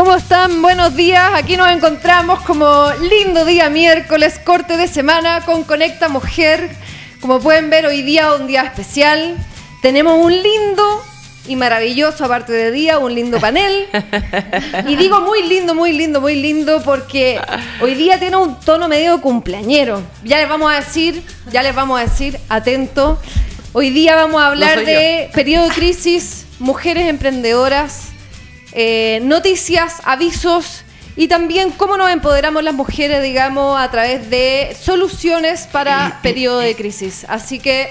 ¿Cómo están? Buenos días. Aquí nos encontramos como lindo día miércoles, corte de semana con Conecta Mujer. Como pueden ver, hoy día un día especial. Tenemos un lindo y maravilloso, aparte de día, un lindo panel. Y digo muy lindo, muy lindo, muy lindo, porque hoy día tiene un tono medio cumpleañero. Ya les vamos a decir, ya les vamos a decir, atento. Hoy día vamos a hablar de periodo de crisis, mujeres emprendedoras, eh, noticias, avisos y también cómo nos empoderamos las mujeres, digamos, a través de soluciones para periodo de crisis. Así que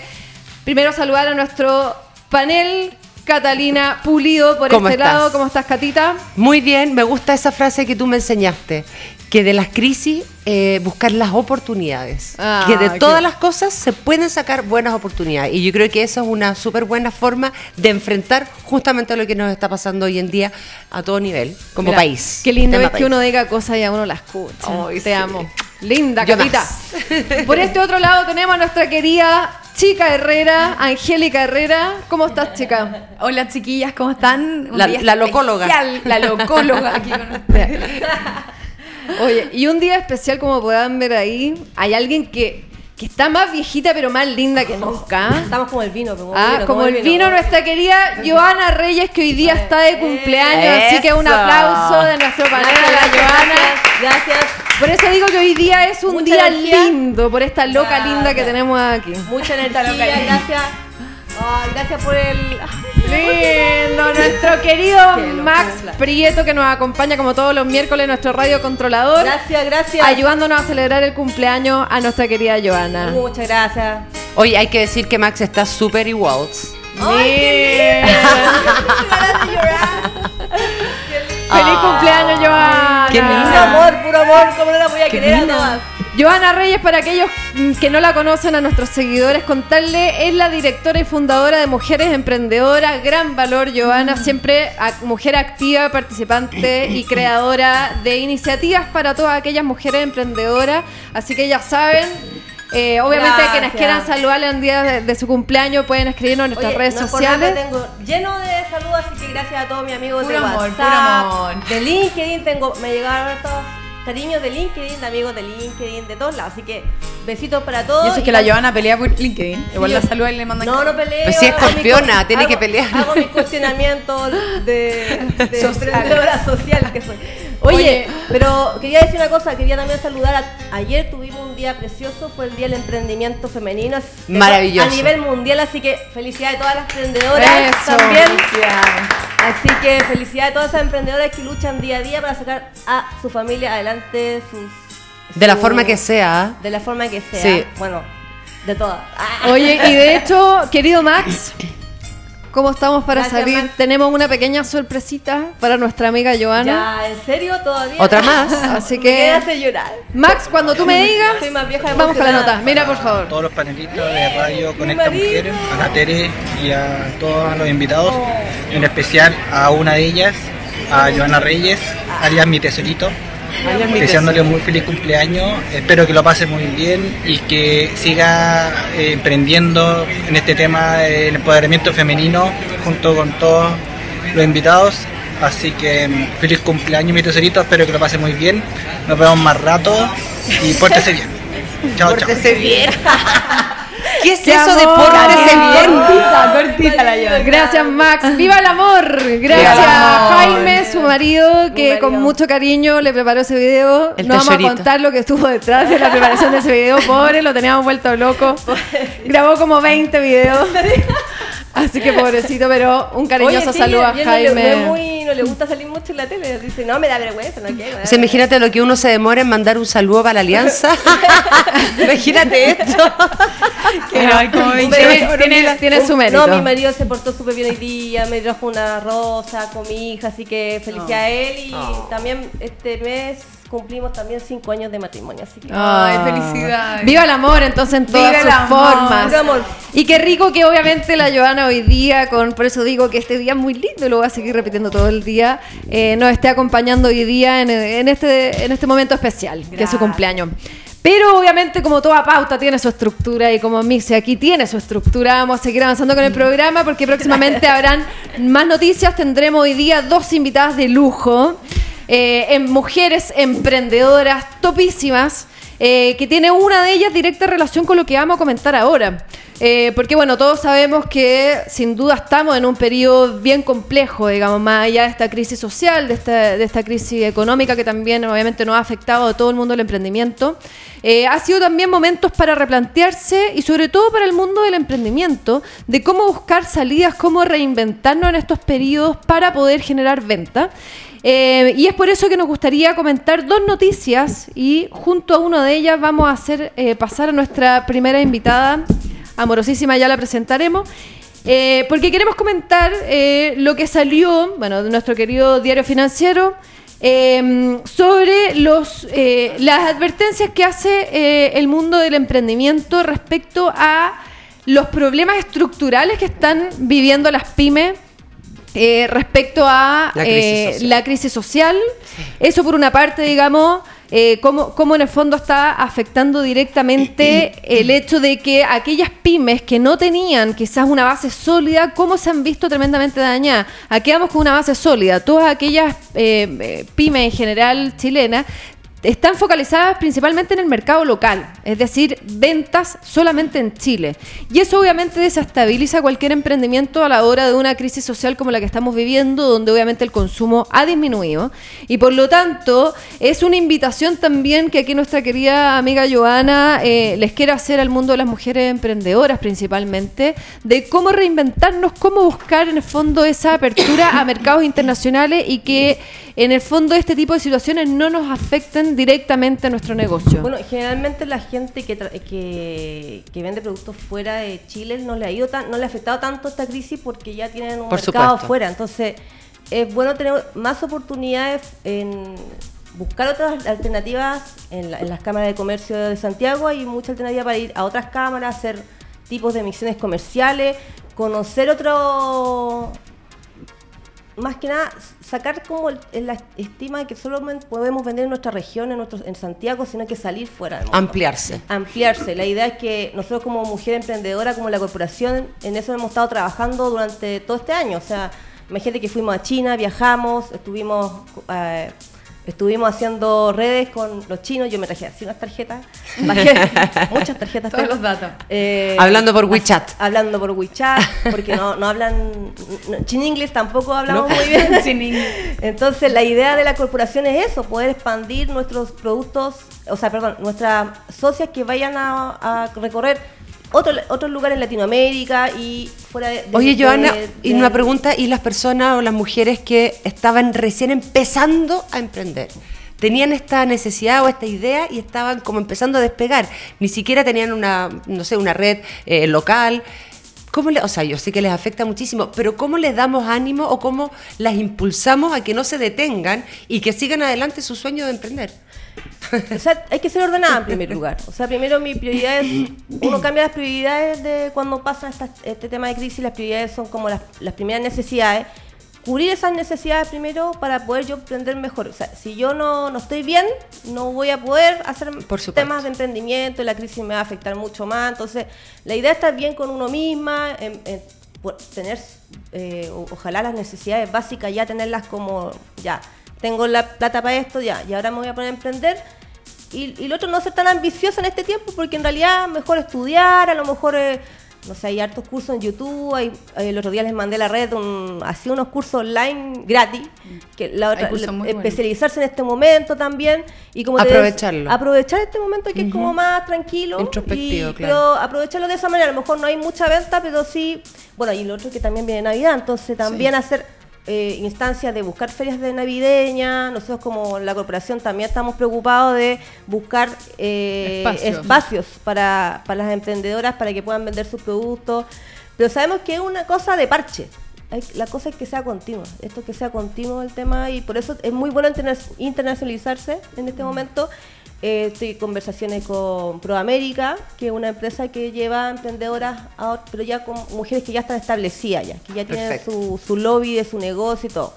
primero saludar a nuestro panel Catalina Pulido por este lado. ¿Cómo estás, Catita? Muy bien, me gusta esa frase que tú me enseñaste, que de las crisis eh, buscar las oportunidades. Ah, que de todas las cosas se pueden sacar buenas oportunidades. Y yo creo que eso es una súper buena forma de enfrentar justamente lo que nos está pasando hoy en día a todo nivel, como país. Qué lindo es que uno diga cosas y a uno las escucha. Te amo. Linda, Catita. Por este otro lado tenemos a nuestra querida Chica Herrera, Angélica Herrera. ¿Cómo estás, chica? Hola, chiquillas, ¿cómo están? La, la locóloga. La locóloga aquí con ustedes. Oye, y un día especial, como puedan ver ahí, hay alguien que que está más viejita pero más linda que nunca. Estamos como el vino. Como, ah, vino, como, el vino, nuestra querida Joana Reyes, que hoy día está de cumpleaños, así que un aplauso de nuestro panel a la Joana. Gracias. Por eso digo que hoy día es un día lindo, por esta loca linda que tenemos aquí. Mucha energía, gracias gracias por el. Lindo, nuestro querido Max Prieto que nos acompaña como todos los miércoles nuestro radio controlador. Gracias, gracias. Ayudándonos a celebrar el cumpleaños a nuestra querida Joana. Muchas gracias. Hoy hay que decir que Max está súper igual. ¡Ay, ¡Feliz cumpleaños, Joana! ¡Qué lindo! Puro amor, puro amor, ¿cómo no la voy a querer a todas? Joana Reyes, para aquellos que no la conocen, a nuestros seguidores, contarle, es la directora y fundadora de Mujeres Emprendedoras. Gran valor, Joana, siempre mujer activa, participante y creadora de iniciativas para todas aquellas mujeres emprendedoras. Así que ya saben, eh, obviamente quienes quieran saludarle un día de, su cumpleaños pueden escribirnos en nuestras redes sociales. tengo lleno de saludos, así que gracias a todos mis amigos de WhatsApp, de LinkedIn, tengo, me llegaron todos cariños de LinkedIn, de amigos de LinkedIn, de todos lados. Así que besitos para todos. Yo sé que la Joana pelea por LinkedIn. Igual la saluda y le mandan. No, no peleo. Pues si es campeona, tiene que pelear. Hago mis cuestionamientos de, de emprendedora social que soy. Oye, pero quería decir una cosa, quería también saludar. A, ayer tuvimos un día precioso, fue el Día del Emprendimiento Femenino. Maravilloso. A nivel mundial, así que felicidades a todas las emprendedoras también. Así que felicidades a todas esas emprendedoras que luchan día a día para sacar a su familia adelante, sus... De la forma que sea. De la forma que sea. Sí. Bueno, de todas. Oye, y de hecho, querido Max, ¿Cómo estamos para salir? Tenemos una pequeña sorpresita para nuestra amiga Joana. Ya, ¿en serio todavía? Otra más. Así que. Me hace llorar. Max, cuando tú me digas. vamos con la nota. Mira, por favor. A todos los panelistas de Radio Conecta Mujeres, a la Tere y a todos los invitados, oh. en especial a una de ellas, a Joana Reyes, alias mi tesorito deseándole un muy feliz cumpleaños. Espero que lo pase muy bien y que siga eh, emprendiendo en este tema del empoderamiento femenino junto con todos los invitados. Así que mm, feliz cumpleaños, mi tesorito. Espero que lo pase muy bien. Nos vemos más rato y pórtese bien. Chao, chao. bien. ¿Qué es eso de pórtese bien? Cortita, cortita la llave. Gracias, Max. ¡Viva el amor! Gracias a Jaime, su marido, que con mucho cariño le preparó ese video. no vamos a contar lo que estuvo detrás de la preparación de ese video. Pobre, lo teníamos vuelto loco. Grabó como 20 videos. Así que pobrecito, pero un cariñoso saludo a Jaime. No le, no le gusta salir mucho en la tele. Dice, no, me da vergüenza, no quiero. O sea, imagínate lo que uno se demora en mandar un saludo para la alianza. imagínate esto. tiene, tiene, su mérito. No, mi marido se portó súper bien hoy día, me trajo una rosa con mi hija, así que felicidades a él. Y también este mes cumplimos también cinco años de matrimonio. Así que... Ay, felicidades. Viva el amor, entonces, en todas sus formas. Amor. Y qué rico que obviamente la Joana hoy día, con por eso digo que este día es muy lindo y lo voy a seguir repitiendo todo el día, eh, nos esté acompañando hoy día en, este, en este momento especial, que es su cumpleaños. Pero obviamente como toda pauta tiene su estructura y como Mixi aquí tiene su estructura, vamos a seguir avanzando con el programa porque próximamente habrán más noticias. Tendremos hoy día dos invitadas de lujo. Eh, en mujeres emprendedoras topísimas, eh, que tiene una de ellas directa relación con lo que vamos a comentar ahora. Eh, porque bueno, todos sabemos que sin duda estamos en un periodo bien complejo, digamos, más allá de esta crisis social, de esta, de esta crisis económica que también obviamente nos ha afectado a todo el mundo del emprendimiento. Eh, ha sido también momentos para replantearse y sobre todo para el mundo del emprendimiento, de cómo buscar salidas, cómo reinventarnos en estos periodos para poder generar venta. Eh, y es por eso que nos gustaría comentar dos noticias y junto a una de ellas vamos a hacer pasar a nuestra primera invitada, amorosísima, ya la presentaremos. Eh, porque queremos comentar eh, lo que salió, bueno, de nuestro querido diario financiero, sobre eh, las advertencias que hace el mundo del emprendimiento respecto a los problemas estructurales que están viviendo las pymes respecto a la crisis, la crisis social. Eso por una parte, digamos, eh, cómo, en el fondo está afectando directamente el hecho de que aquellas pymes que no tenían quizás una base sólida, cómo se han visto tremendamente dañadas. Aquí vamos con una base sólida. Todas aquellas eh, eh, pymes en general chilenas están focalizadas principalmente en el mercado local, es decir, ventas solamente en Chile. Y eso obviamente desestabiliza cualquier emprendimiento a la hora de una crisis social como la que estamos viviendo, donde obviamente el consumo ha disminuido. Y por lo tanto, es una invitación también que aquí nuestra querida amiga Joana eh, les quiere hacer al mundo de las mujeres emprendedoras principalmente, de cómo reinventarnos, cómo buscar en el fondo esa apertura a mercados internacionales y que en el fondo este tipo de situaciones no nos afecten directamente a nuestro negocio. Bueno, generalmente la gente que, que, vende productos fuera de Chile no le ha ido tan, no le ha afectado tanto esta crisis porque ya tienen un mercado fuera. Entonces, es bueno tener más oportunidades en buscar otras alternativas en, en las cámaras de comercio de Santiago. Hay mucha alternativa para ir a otras cámaras, hacer tipos de misiones comerciales, conocer otro más que nada sacar como la estima de que solo podemos vender en nuestra región, en, nuestro, en Santiago, sino que salir fuera. Ampliarse. Ampliarse. La idea es que nosotros como mujer emprendedora, como la corporación, en eso hemos estado trabajando durante todo este año. O sea, imagínate que fuimos a China, viajamos, estuvimos... Eh, Estuvimos haciendo redes con los chinos, yo me traje así unas tarjetas, muchas tarjetas. Todos los datos. Eh, hablando por WeChat. Hablando por WeChat, porque no, no hablan, chin inglés tampoco hablamos muy bien. Entonces la idea de la corporación es eso, poder expandir nuestros productos, o sea, perdón, nuestras socias que vayan a, a recorrer otro, otros lugares en Latinoamérica y fuera de... Oye, Joana, y una pregunta, ¿y las personas o las mujeres que estaban recién empezando a emprender? Tenían esta necesidad o esta idea y estaban como empezando a despegar. Ni siquiera tenían una, no sé, una red eh, local. ¿Cómo le, o sea, yo sé que les afecta muchísimo, pero ¿cómo les damos ánimo o cómo las impulsamos a que no se detengan y que sigan adelante su sueño de emprender? O sea, hay que ser ordenada en primer lugar. O sea, primero mi prioridad es, uno cambia las prioridades de cuando pasa este tema de crisis, las prioridades son como las, primeras necesidades. Cubrir esas necesidades primero para poder yo emprender mejor. O sea, si yo no, estoy bien, no voy a poder hacer temas de emprendimiento, la crisis me va a afectar mucho más. Entonces, la idea es estar bien con uno misma, tener, eh, ojalá las necesidades básicas ya tenerlas como ya tengo la plata para esto, ya, y ahora me voy a poner a emprender. Y, y lo otro, no ser tan ambicioso en este tiempo, porque en realidad mejor estudiar, a lo mejor, eh, no sé, hay hartos cursos en YouTube, hay, el otro día les mandé la red, un, así unos cursos online gratis, que la otra, especializarse en este momento también, y como aprovecharlo. aprovechar este momento que es como más tranquilo, introspectivo, claro. pero aprovecharlo de esa manera, a lo mejor no hay mucha venta, pero sí, bueno, y lo otro que también viene Navidad, entonces también hacer eh, instancias de buscar ferias de navideña. Nosotros como la corporación también estamos preocupados de buscar eh, espacios, para, las emprendedoras para que puedan vender sus productos. Pero sabemos que es una cosa de parche. la cosa es que sea continua, esto que sea continuo el tema y por eso es muy bueno internacionalizarse en este momento eh, estoy en conversaciones con ProAmérica, que es una empresa que lleva emprendedoras, pero ya con mujeres que ya están establecidas, ya, que ya tienen su, lobby de su negocio y todo.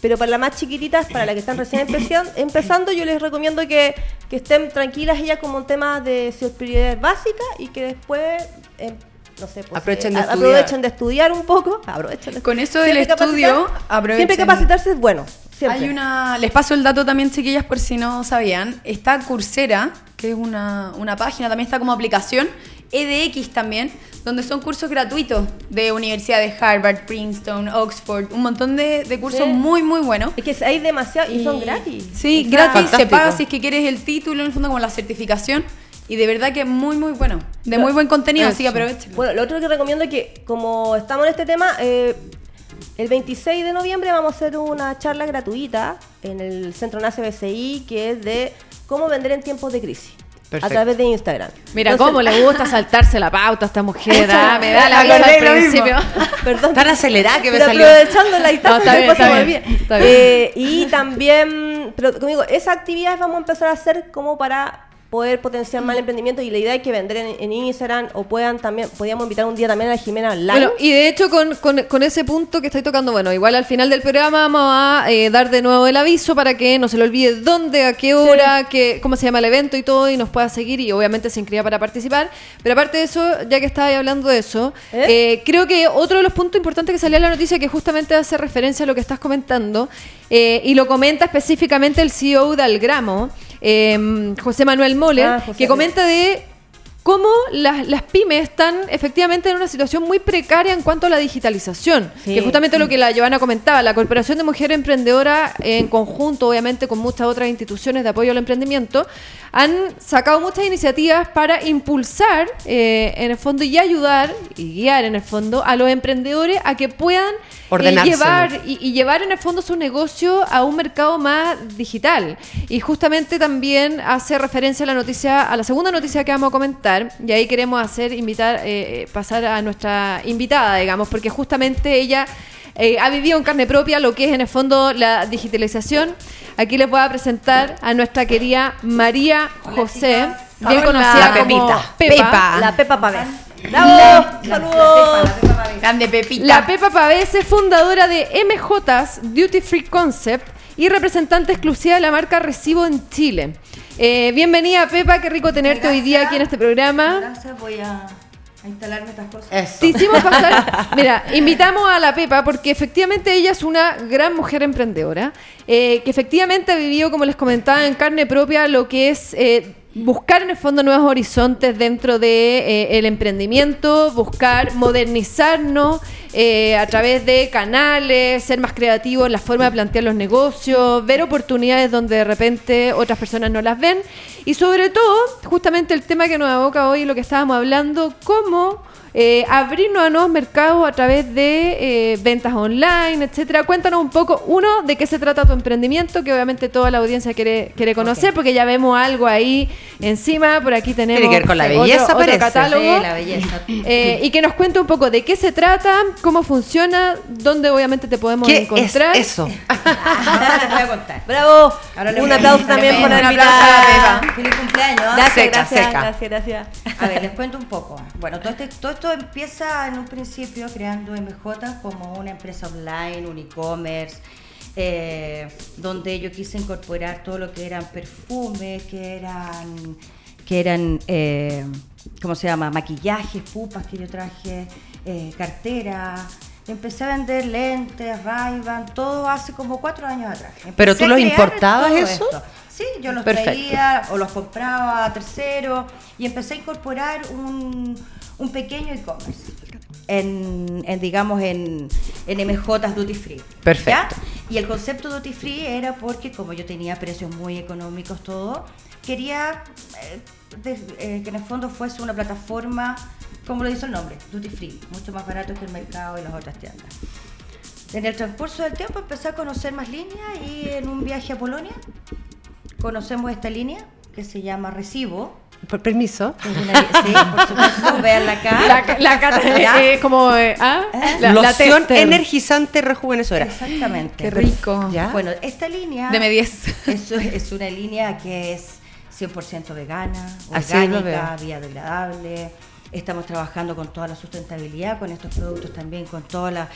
Pero para las más chiquititas, para las que están recién empezando, yo les recomiendo que, estén tranquilas ellas como un tema de sus prioridades básicas y que después em, no sé, pues, aprovechen, de aprovechen, de estudiar un poco. Aprovechen Con eso del estudio, Siempre capacitarse es bueno. Hay una, les paso el dato también, chiquillas, por si no sabían. Está Coursera, que es una, una página, también está como aplicación. EDX también, donde son cursos gratuitos de universidades de Harvard, Princeton, Oxford, un montón de, cursos muy, muy buenos. Es que hay demasiado y, son gratis. Sí, gratis, se paga si es que quieres el título, en el fondo como la certificación. Y de verdad que es muy, muy bueno. De muy buen contenido, así que aprovechen. Bueno, lo otro que recomiendo es que, como estamos en este tema, eh, el 26 de noviembre vamos a hacer una charla gratuita en el Centro NACE BCI que es de cómo vender en tiempos de crisis. A través de Instagram. Mira cómo le gusta saltarse la pauta a esta mujer. Ah, me da la vida al principio. Perdón. Tan acelerada que me salió. Aprovechando la distancia, no, está bien, está bien. Eh, y también, pero conmigo, esa actividad vamos a empezar a hacer como para poder potenciar más el emprendimiento y la idea es que vender en, Instagram o puedan también, podíamos invitar un día también a la Jimena Online. Bueno, y de hecho con, con, ese punto que estoy tocando, bueno, igual al final del programa vamos a eh, dar de nuevo el aviso para que no se le olvide dónde, a qué hora, qué, cómo se llama el evento y todo y nos pueda seguir y obviamente se inscriba para participar. Pero aparte de eso, ya que estaba hablando de eso, ¿Eh? Eh, creo que otro de los puntos importantes que salía en la noticia que justamente hace referencia a lo que estás comentando y lo comenta específicamente el CEO de Algramo, Em, José Manuel Moller, ah, que comenta de cómo las, pymes están efectivamente en una situación muy precaria en cuanto a la digitalización, que justamente lo que la Giovanna comentaba, la Corporación de Mujeres Emprendedoras en conjunto, obviamente con muchas otras instituciones de apoyo al emprendimiento, han sacado muchas iniciativas para impulsar eh, en el fondo y ayudar y guiar en el fondo a los emprendedores a que puedan llevar y, llevar en el fondo su negocio a un mercado más digital. Y justamente también hace referencia a la noticia, a la segunda noticia que vamos a comentar, y ahí queremos hacer invitar, eh, eh, pasar a nuestra invitada, digamos, porque justamente ella eh, ha vivido en carne propia lo que es en el fondo la digitalización. Aquí les voy a presentar a nuestra querida María José, bien conocida la como Pepa. La Pepa Pavés. ¡Bravo! ¡Saludos! Grande Pepita. La Pepa Pavés es fundadora de MJ's Duty Free Concept y representante exclusiva de la marca Recibo en Chile. Eh, bienvenida Pepa, qué rico tenerte hoy día aquí en este programa. Gracias, voy a instalarme estas cosas. Te hicimos pasar. Mira, invitamos a la Pepa porque efectivamente ella es una gran mujer emprendedora, eh, que efectivamente ha vivido, como les comentaba, en carne propia lo que es eh, buscar en el fondo nuevos horizontes dentro de, eh, emprendimiento, buscar modernizarnos eh, a través de canales, ser más creativos en la forma de plantear los negocios, ver oportunidades donde de repente otras personas no las ven. Y sobre todo, justamente el tema que nos aboca hoy, lo que estábamos hablando, cómo eh, abrirnos a nuevos mercados a través de eh, ventas online, etcétera. Cuéntanos un poco, uno, de qué se trata tu emprendimiento, que obviamente toda la audiencia quiere, quiere conocer, porque ya vemos algo ahí encima, por aquí tenemos Tiene que ver con la belleza, otro, catálogo. la belleza. Eh, y que nos cuente un poco de qué se trata, cómo funciona, dónde obviamente te podemos ¿Qué encontrar. Es eso. Ahora les voy a contar. Bravo. un aplauso también por la invitada. Feliz cumpleaños. Gracias, gracias, gracias, gracias. A ver, les cuento un poco. Bueno, todo, este, todo esto empieza en un principio creando MJ como una empresa online, un e-commerce, eh, donde yo quise incorporar todo lo que eran perfumes, que eran, que eran eh, ¿cómo se llama? Maquillajes, pupas que yo traje, eh, cartera. Empecé a vender lentes, ray todo hace como cuatro años atrás. ¿Pero tú los importabas eso? Sí, yo los traía o los compraba a terceros y empecé a incorporar un, un pequeño e-commerce. En, digamos, en, en MJ Duty Free. Perfecto. Y el concepto Duty Free era porque, como yo tenía precios muy económicos, todo, quería eh, eh, que en el fondo fuese una plataforma, como lo dice el nombre, Duty Free, mucho más barato que el mercado y las otras tiendas. En el transcurso del tiempo empecé a conocer más líneas y en un viaje a Polonia conocemos esta línea que se llama Recibo por permiso. sí, por supuesto. Veanla acá. La, cara es como. Eh, ¿ah? ¿Eh? La, Loción energizante rejuvenecedora. Exactamente. Qué rico. Bueno, esta línea. Deme 10. Es, es una línea que es 100% vegana, orgánica, biodegradable. Estamos trabajando con toda la sustentabilidad, con estos productos también, con toda la,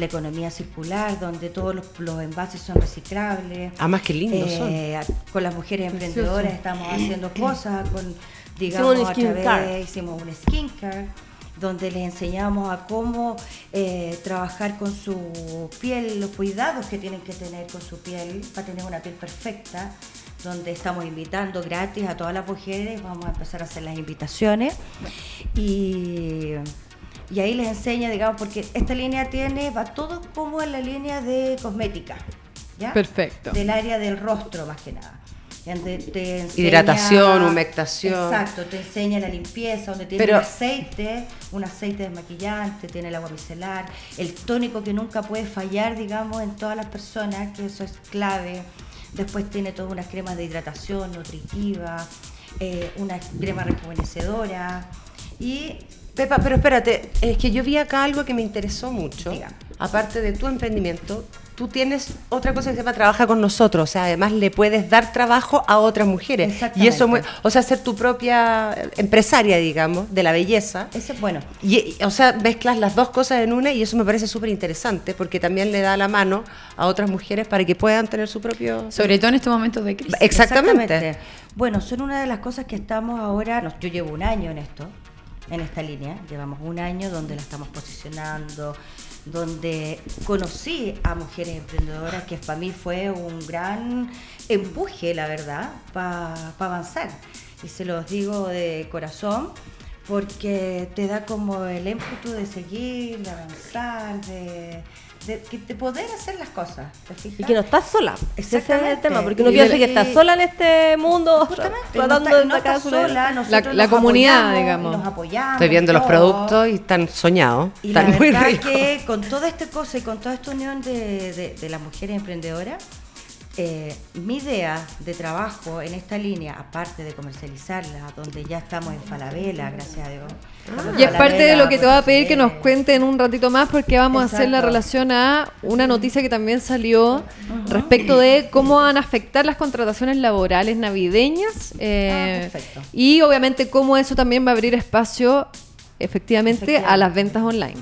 economía circular, donde todos los, envases son reciclables. Ah, más que lindos son. Eh, con las mujeres emprendedoras estamos haciendo cosas, con, digamos, hicimos un skincare. Hicimos un skincare donde les enseñamos a cómo eh, trabajar con su piel, los cuidados que tienen que tener con su piel para tener una piel perfecta, donde estamos invitando gratis a todas las mujeres, vamos a empezar a hacer las invitaciones y, y ahí les enseña, digamos, porque esta línea tiene, va todo como en la línea de cosmética, ¿ya? Perfecto. Del área del rostro más que nada. Hidratación, humectación. Exacto, te enseña la limpieza, donde tiene un aceite, un aceite desmaquillante, tiene el agua micelar, el tónico que nunca puede fallar, digamos, en todas las personas, que eso es clave. Después tiene todas unas cremas de hidratación nutritiva, eh, una crema rejuvenecedora y Pepa, pero espérate, es que yo vi acá algo que me interesó mucho. Aparte de tu emprendimiento, tú tienes otra cosa que se llama trabaja con nosotros, o sea, además le puedes dar trabajo a otras mujeres. Y eso, o sea, ser tu propia empresaria, digamos, de la belleza. Eso es bueno. Y, o sea, mezclas las dos cosas en una y eso me parece súper interesante porque también le da la mano a otras mujeres para que puedan tener su propio... Sobre todo en estos momentos de crisis. Exactamente. Bueno, son una de las cosas que estamos ahora, yo llevo un año en esto, en esta línea. Llevamos un año donde la estamos posicionando, donde conocí a mujeres emprendedoras, que para mí fue un gran empuje, la verdad, para avanzar. Y se los digo de corazón, porque te da como el ímpetu de seguir, de avanzar, de de, poder hacer las cosas. Y que no estás sola. Ese es el tema, porque uno piensa que estás sola en este mundo, tratando de no sola, la, comunidad, digamos. Nos apoyamos. Estoy viendo los productos y están soñados. Y están la muy verdad que con toda esta cosa y con toda esta unión de, de, de las mujeres emprendedoras, eh, mi idea de trabajo en esta línea, aparte de comercializarla, donde ya estamos en Falabella, gracias a Dios. y es parte de lo que te voy a pedir que nos cuente en un ratito más, porque vamos a hacer la relación a una noticia que también salió respecto de cómo van a afectar las contrataciones laborales navideñas. Eh, ah, y obviamente cómo eso también va a abrir espacio efectivamente, a las ventas online.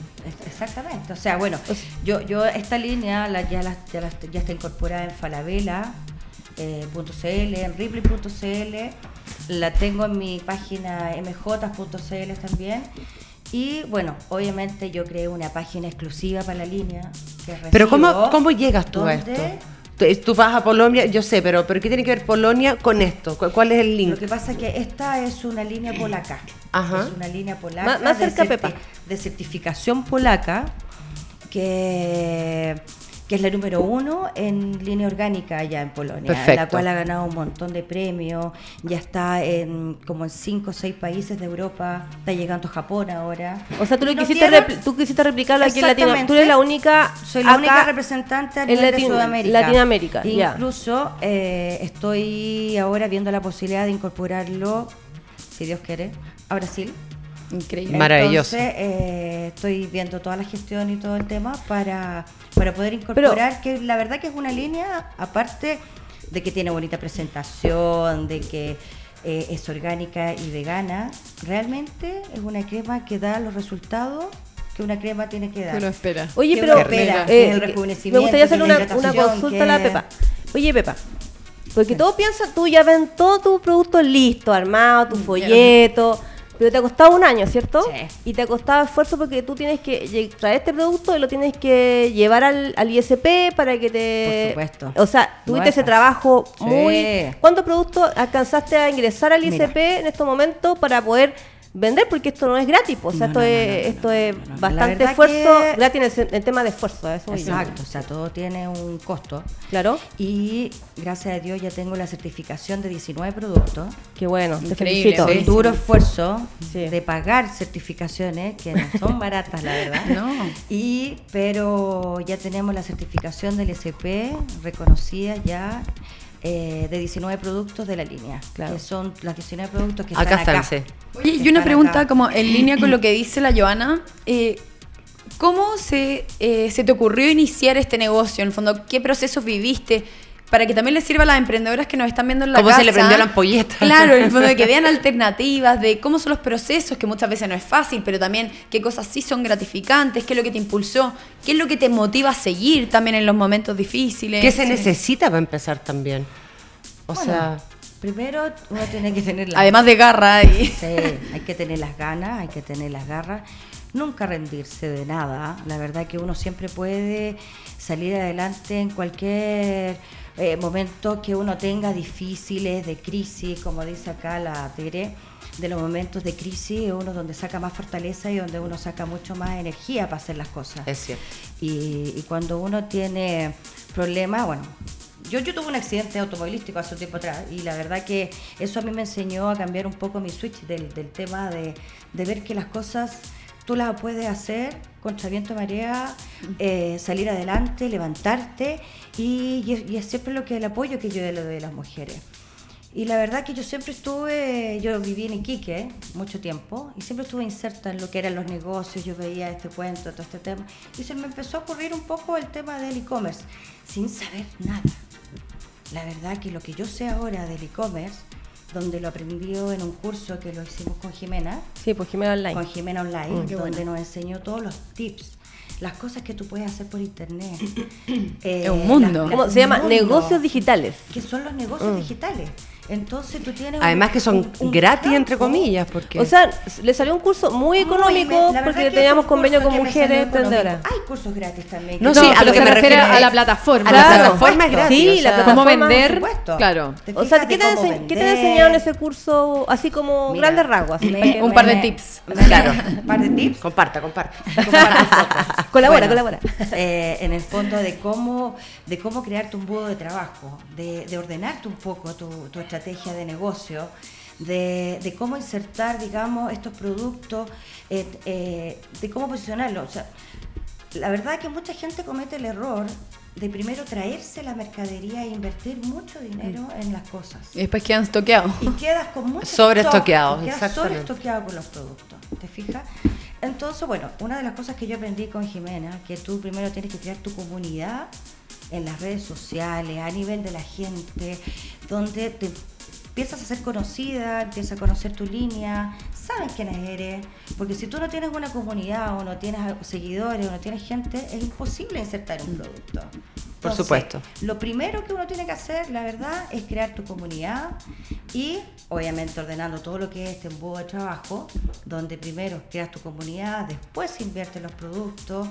Exactamente. O sea, bueno, yo, yo esta línea la, ya, la, ya, ya, está incorporada en Falabella.cl, eh, en Ripley.cl, la tengo en mi página mj.cl también. Y bueno, obviamente yo creé una página exclusiva para la línea. Pero ¿cómo, ¿cómo llegas tú a esto? Tú vas a Polonia, yo sé, pero, pero ¿qué tiene que ver Polonia con esto? ¿Cuál es el link? Lo que pasa es que esta es una línea polaca. Ajá. Es una línea polaca. Más, cerca, Pepa. De certificación polaca que que es la número uno en línea orgánica allá en Polonia, la cual ha ganado un montón de premios, ya está en como en cinco o seis países de Europa, está llegando a Japón ahora. O sea, tú, lo quisiste, tú quisiste replicarlo aquí en Latinoamérica. Tú eres la única... Soy la única representante a nivel de Sudamérica. Latinoamérica, Incluso eh, estoy ahora viendo la posibilidad de incorporarlo, si Dios quiere, a Brasil. Increíble. Maravilloso. Entonces, eh, estoy viendo toda la gestión y todo el tema para, para poder incorporar, que la verdad que es una línea, aparte de que tiene bonita presentación, de que eh, es orgánica y vegana, realmente es una crema que da los resultados que una crema tiene que dar. Se lo espera. Oye, pero espera, eh, me gustaría hacer una, una consulta a la Pepa. Oye, Pepa, porque todo piensa, tú ya ven todo tu producto listo, armado, tu folleto. Pero te ha costado un año, ¿cierto? Sí. Y te ha costado esfuerzo porque tú tienes que traer este producto y lo tienes que llevar al, ISP para que te... Por supuesto. O sea, tuviste ese trabajo muy... ¿Cuántos productos alcanzaste a ingresar al ISP en estos momentos para poder vender porque esto no es gratis, pues, o sea, esto, es, esto es bastante esfuerzo, gratis en el, tema de esfuerzo. Exacto, o sea, todo tiene un costo. Claro. Y gracias a Dios ya tengo la certificación de 19 productos. Qué bueno, te felicito. Un duro esfuerzo de pagar certificaciones que no son baratas, la verdad. No. Y, pero ya tenemos la certificación del SP reconocida ya eh, de 19 productos de la línea, claro. que son las 19 productos que están acá. Están, Oye, y una pregunta como en línea con lo que dice la Joana. Eh, ¿Cómo se, eh, se te ocurrió iniciar este negocio? En el fondo, ¿qué procesos viviste? Para que también les sirva a las emprendedoras que nos están viendo en la ¿Cómo casa. se le prendió la ampolleta? Claro, en el fondo de que vean alternativas, de cómo son los procesos, que muchas veces no es fácil, pero también qué cosas sí son gratificantes, qué es lo que te impulsó, qué es lo que te motiva a seguir también en los momentos difíciles. ¿Qué se necesita para empezar también? O sea... Primero uno tiene que tener las Además de garra y... Sí, hay que tener las ganas, hay que tener las garras. nunca rendirse de nada. La verdad que uno siempre puede salir adelante en cualquier eh, momento que uno tenga difíciles, de crisis, como dice acá la Tere, de los momentos de crisis es uno donde saca más fortaleza y donde uno saca mucho más energía para hacer las cosas. Es cierto. Y, y cuando uno tiene problemas, bueno, yo, yo tuve un accidente automovilístico hace un tiempo atrás y la verdad que eso a mí me enseñó a cambiar un poco mi switch del, del tema de, de ver que las cosas tú las puedes hacer contra viento marea, eh, salir adelante, levantarte y, y, es siempre lo que el apoyo que yo le doy a las mujeres. Y la verdad que yo siempre estuve, yo viví en Iquique mucho tiempo y siempre estuve inserta en lo que eran los negocios, yo veía este cuento, todo este tema y se me empezó a ocurrir un poco el tema del e-commerce sin saber nada. La verdad que lo que yo sé ahora del e-commerce donde lo aprendió en un curso que lo hicimos con Jimena. Sí, pues Jimena Online. Con Jimena Online, mm, donde nos enseñó todos los tips, las cosas que tú puedes hacer por internet. es un mundo. ¿Cómo se llama? Negocios digitales. Que son los negocios mm. digitales. Entonces tú tienes... Además que son gratis, entre comillas, porque... O sea, le salió un curso muy económico porque teníamos convenio con mujeres emprendedoras. Hay cursos gratis también. No, sí, a lo que me refiero a la plataforma. A la plataforma es gratis. Sí, la plataforma. ¿Cómo vender? Claro. O sea, ¿qué te, ¿qué te enseñaron en ese curso así como grandes rasgos? un par de tips. Claro. Un par de tips. Comparta, comparta. colabora, colabora. Eh, en el fondo de cómo, de cómo crearte un budo de trabajo, de, de ordenarte un poco tu, tu estrategia de negocio, de, cómo insertar, digamos, estos productos, eh, eh, de cómo posicionarlos. O sea, la verdad es que mucha gente comete el error de primero traerse la mercadería e invertir mucho dinero mm. en las cosas. Y después quedan estoqueados. Y quedas con mucho Sobreestoqueados, Quedas sobreestoqueado con los productos. ¿Te fijas? Entonces, bueno, una de las cosas que yo aprendí con Jimena, que tú primero tienes que crear tu comunidad en las redes sociales, a nivel de la gente, donde te empiezas a ser conocida, empiezas a conocer tu línea, saben quiénes eres, porque si tú no tienes una comunidad o no tienes seguidores o no tienes gente, es imposible insertar un producto. Por supuesto. Lo primero que uno tiene que hacer, la verdad, es crear tu comunidad y obviamente ordenando todo lo que es este embudo de trabajo, donde primero creas tu comunidad, después inviertes los productos,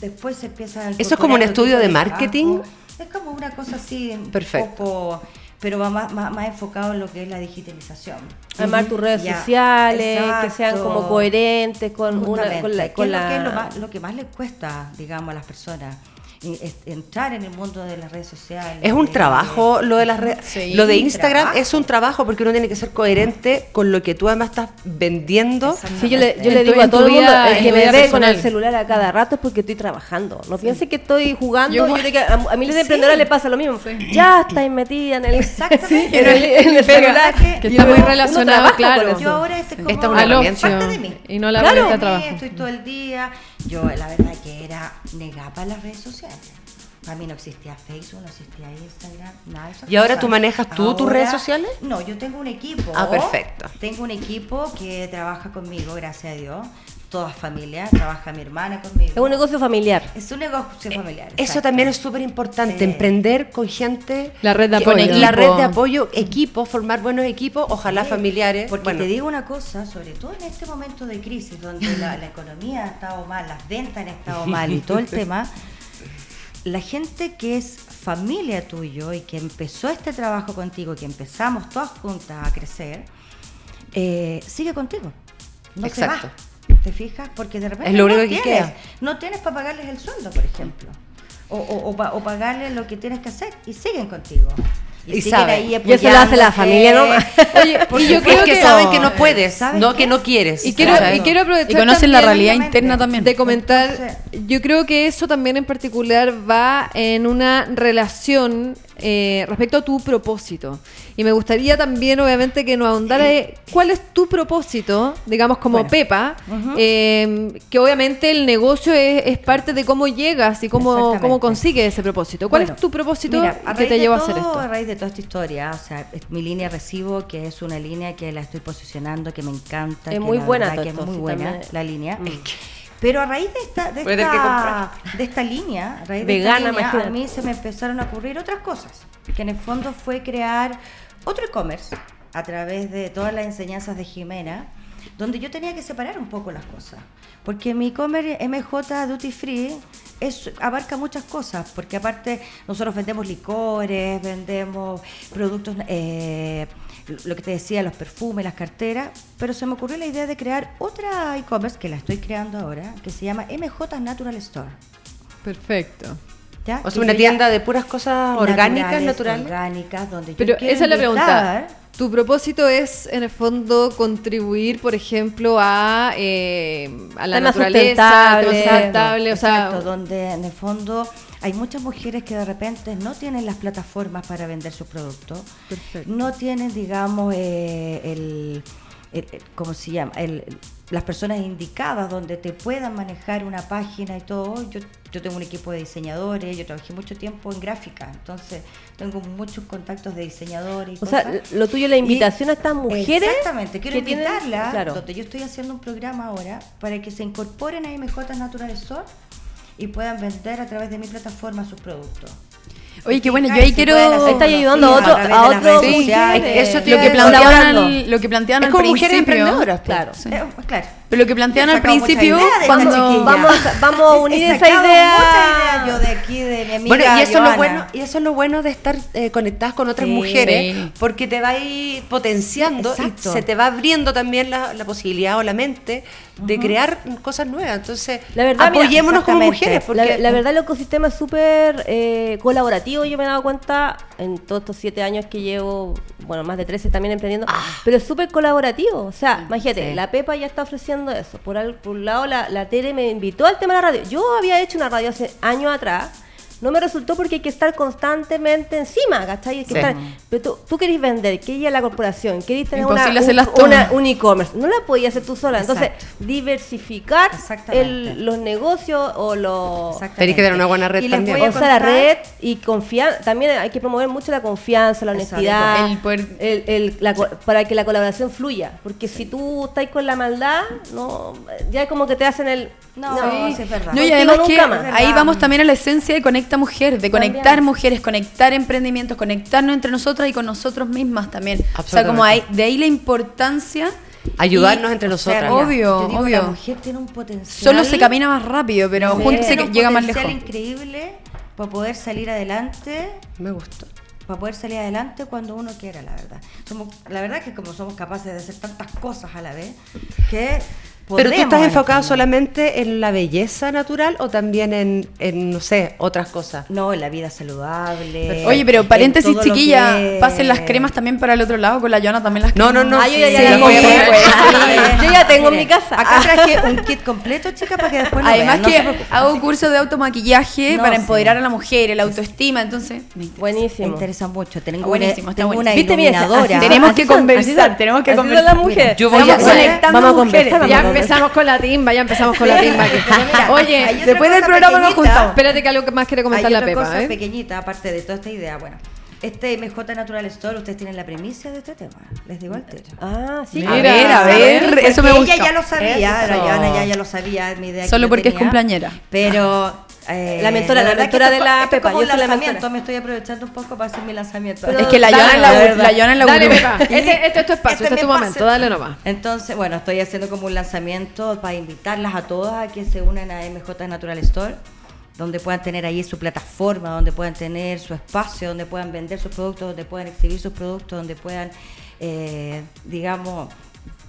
después se empieza a... ¿Eso es como un estudio de, marketing? Es como una cosa así, Perfecto. un poco pero va más, más, enfocado en lo que es la digitalización. Armar tus redes sociales, que sean como coherentes con, una, con la... Con la... Lo, que es lo, más, lo que más les cuesta, digamos, a las personas entrar en el mundo de las redes sociales. Es un trabajo lo de las redes. lo de Instagram es un trabajo porque uno tiene que ser coherente con lo que tú además estás vendiendo. Sí, yo le, yo le digo a todo el mundo que me ve con el celular a cada rato es porque estoy trabajando. No piense que estoy jugando. Yo, yo que a, mí los emprendedores le pasa lo mismo. Ya estáis metida en el, Exactamente. en el, en el celular. Que, está muy relacionado, claro. Yo ahora este como Esta es una parte de mí. Y no la claro, trabajo. Estoy todo el día. Yo la verdad que era negada para las redes sociales. Para mí no existía Facebook, no existía Instagram, nada de eso. ¿Y ahora tú manejas tú tus redes sociales? No, yo tengo un equipo. Ah, perfecto. Tengo un equipo que trabaja conmigo, gracias a Dios. Toda familia, trabaja mi hermana conmigo. Es un negocio familiar. Es un negocio eh, familiar. Eso también es súper importante, emprender con gente. La red de apoyo. la red de apoyo, equipo, formar buenos equipos, ojalá familiares. Porque te digo una cosa, sobre todo en este momento de crisis, donde la, la economía ha estado mal, las ventas han estado mal y todo el tema, la gente que es familia tuyo y que empezó este trabajo contigo, que empezamos todas juntas a crecer, eh, sigue contigo. No Exacto. se va. ¿Te fijas? Porque de repente es lo único no que tienes, no tienes para pagarles el sueldo, por ejemplo. O, o, o, pagarles lo que tienes que hacer y siguen contigo. Y, saben. y eso lo hace la familia ¿no? Oye, y yo creo que, saben que no puedes, no que no quieres. Y quiero, y quiero aprovechar y conocen la realidad interna también. De comentar, yo creo que eso también en particular va en una relación eh, respecto a tu propósito. Y me gustaría también, obviamente, que nos ahondara cuál es tu propósito, digamos, como Pepa, eh, que obviamente el negocio es, parte de cómo llegas y cómo, cómo consigues ese propósito. ¿Cuál es tu propósito que te llevó a hacer esto? A raíz de toda esta historia, o sea, mi línea recibo, que es una línea que la estoy posicionando, que me encanta. Es muy buena, que es muy buena la línea. Mm. Pero a raíz de esta, de esta, línea, a raíz de Vegana, a mí se me empezaron a ocurrir otras cosas, que en el fondo fue crear otro e-commerce a través de todas las enseñanzas de Jimena, donde yo tenía que separar un poco las cosas. Porque mi e-commerce MJ Duty Free es, abarca muchas cosas, porque aparte nosotros vendemos licores, vendemos productos, eh, lo que te decía, los perfumes, las carteras, pero se me ocurrió la idea de crear otra e-commerce, que la estoy creando ahora, que se llama MJ Natural Store. Perfecto. ¿Ya? O sea, una tienda de puras cosas orgánicas, naturales. Orgánicas, donde Pero esa es la pregunta. Tu propósito es, en el fondo, contribuir, por ejemplo, a, eh, a la naturaleza, sustentable, o sea, donde en el fondo hay muchas mujeres que de repente no tienen las plataformas para vender sus productos, no tienen, digamos, eh, el, ¿cómo se llama? El, las personas indicadas donde te puedan manejar una página y todo. Yo, yo tengo un equipo de diseñadores, yo trabajé mucho tiempo en gráfica, entonces tengo muchos contactos de diseñadores. o sea, lo tuyo es la invitación a estas mujeres. Exactamente, quiero invitarlas, claro. yo estoy haciendo un programa ahora para que se incorporen a MJ Natural Store y puedan vender a través de mi plataforma sus productos. Oye, qué bueno, yo ahí quiero. Está ayudando a otro. A otro sí, eso lo, que planteaban, lo que planteaban es al principio. mujeres emprendedoras, pues. claro. Sí. Eh, claro. Pero lo que plantean al principio, cuando vamos, vamos a unir esa idea. yo de aquí, de mi amiga bueno, y eso, es lo bueno, y eso es lo bueno de estar eh, conectadas con otras mujeres, porque te va a ir potenciando y se te va abriendo también la, la posibilidad o la mente de crear cosas nuevas. Entonces, la verdad, apoyémonos como mujeres. Porque, la, verdad, el ecosistema es súper eh, colaborativo. Yo me he dado cuenta en todos estos siete años que llevo, bueno, más de 13 también emprendiendo, ah. pero es súper colaborativo. O sea, imagínate, la Pepa ya está ofreciendo eso. Por, por un lado, la, la Tere me invitó al tema de la radio. Yo había hecho una radio hace años atrás no me resultó porque hay que estar constantemente encima, ¿cachai? Hay que estar, pero tú, tú querés vender, querés la corporación, querés tener una, un, e-commerce, no la podías hacer tú sola. Entonces, diversificar los negocios o los... Tenés que tener una buena red también. O sea, la red y confiar, también hay que promover mucho la confianza, la honestidad, el para que la colaboración fluya. Porque si tú estás con la maldad, no ya es como que te hacen el no, no es verdad. No, y además que ahí vamos también a la esencia de Mujer, de conectar mujeres, conectar emprendimientos, conectarnos entre nosotras y con nosotros mismas también. O sea, como hay, de ahí la importancia ayudarnos entre nosotras. obvio, obvio. La mujer tiene un potencial. Solo se camina más rápido, pero juntos se llega más lejos. increíble para poder salir adelante. Me gustó. Para poder salir adelante cuando uno quiera, la verdad. Somos, la verdad es que como somos capaces de hacer tantas cosas a la vez, que pero tú estás enfocado solamente en la belleza natural o también en, en, no sé, otras cosas. No, en la vida saludable. Oye, pero paréntesis, chiquilla, pasen las cremas también para el otro lado, con la Joana también las cremas. No, no, no. Ah, yo ya, tengo, yo ya tengo en mi casa. Acá traje un kit completo, chica, para que después lo Además que hago curso de automaquillaje para empoderar a la mujer, el autoestima, entonces... Buenísimo. Me interesa mucho. Tengo Buenísimo, una, tengo una iluminadora. tenemos que conversar, tenemos que conversar. la mujer. Yo voy a Vamos a conversar empezamos con la timba, ya empezamos con la timba. Oye, después del programa nos juntamos. Espérate que algo más quiere comentar la Pepa. Cosa ¿eh? pequeñita, aparte de toda esta idea. Bueno, este MJ Natural Store, ustedes tienen la primicia de este tema. Les digo al techo. Ah, sí. a ver, a ver. Eso me gusta. Ella ya lo sabía, la ya, ya lo sabía. Mi idea Solo porque es cumpleañera. Pero eh, la mentora, la, mentora de la Pepa. Yo soy lanzamiento, me estoy aprovechando un poco para hacer mi lanzamiento. es que la en la, la, en la Dale, Pepa. Este, este, es tu espacio, este, es tu momento, dale nomás. Entonces, bueno, estoy haciendo como un lanzamiento para invitarlas a todas a que se unan a MJ Natural Store donde puedan tener ahí su plataforma, donde puedan tener su espacio, donde puedan vender sus productos, donde puedan exhibir sus productos, donde puedan, eh, digamos,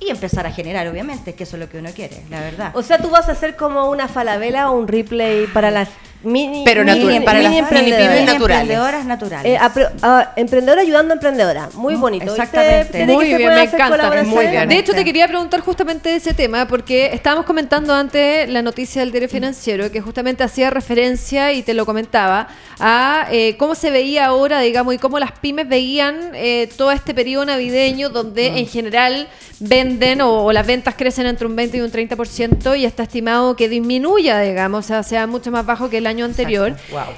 y empezar a generar, obviamente, que eso es lo que uno quiere, la verdad. O sea, tú vas a hacer como una falabela o un replay para las mini, pero natural, para las emprendedoras, naturales. naturales. Eh, emprendedora ayudando a emprendedora. Muy bonito. Exactamente. Muy bien, me encanta. Muy bien. De hecho, te quería preguntar justamente de ese tema, porque estábamos comentando antes la noticia del diario financiero, que justamente hacía referencia, y te lo comentaba, a eh, cómo se veía ahora, digamos, y cómo las pymes veían eh, todo este periodo navideño, donde en general venden o, las ventas crecen entre un 20 y un 30%, y está estimado que disminuya, digamos, o sea, sea mucho más bajo que el año año anterior.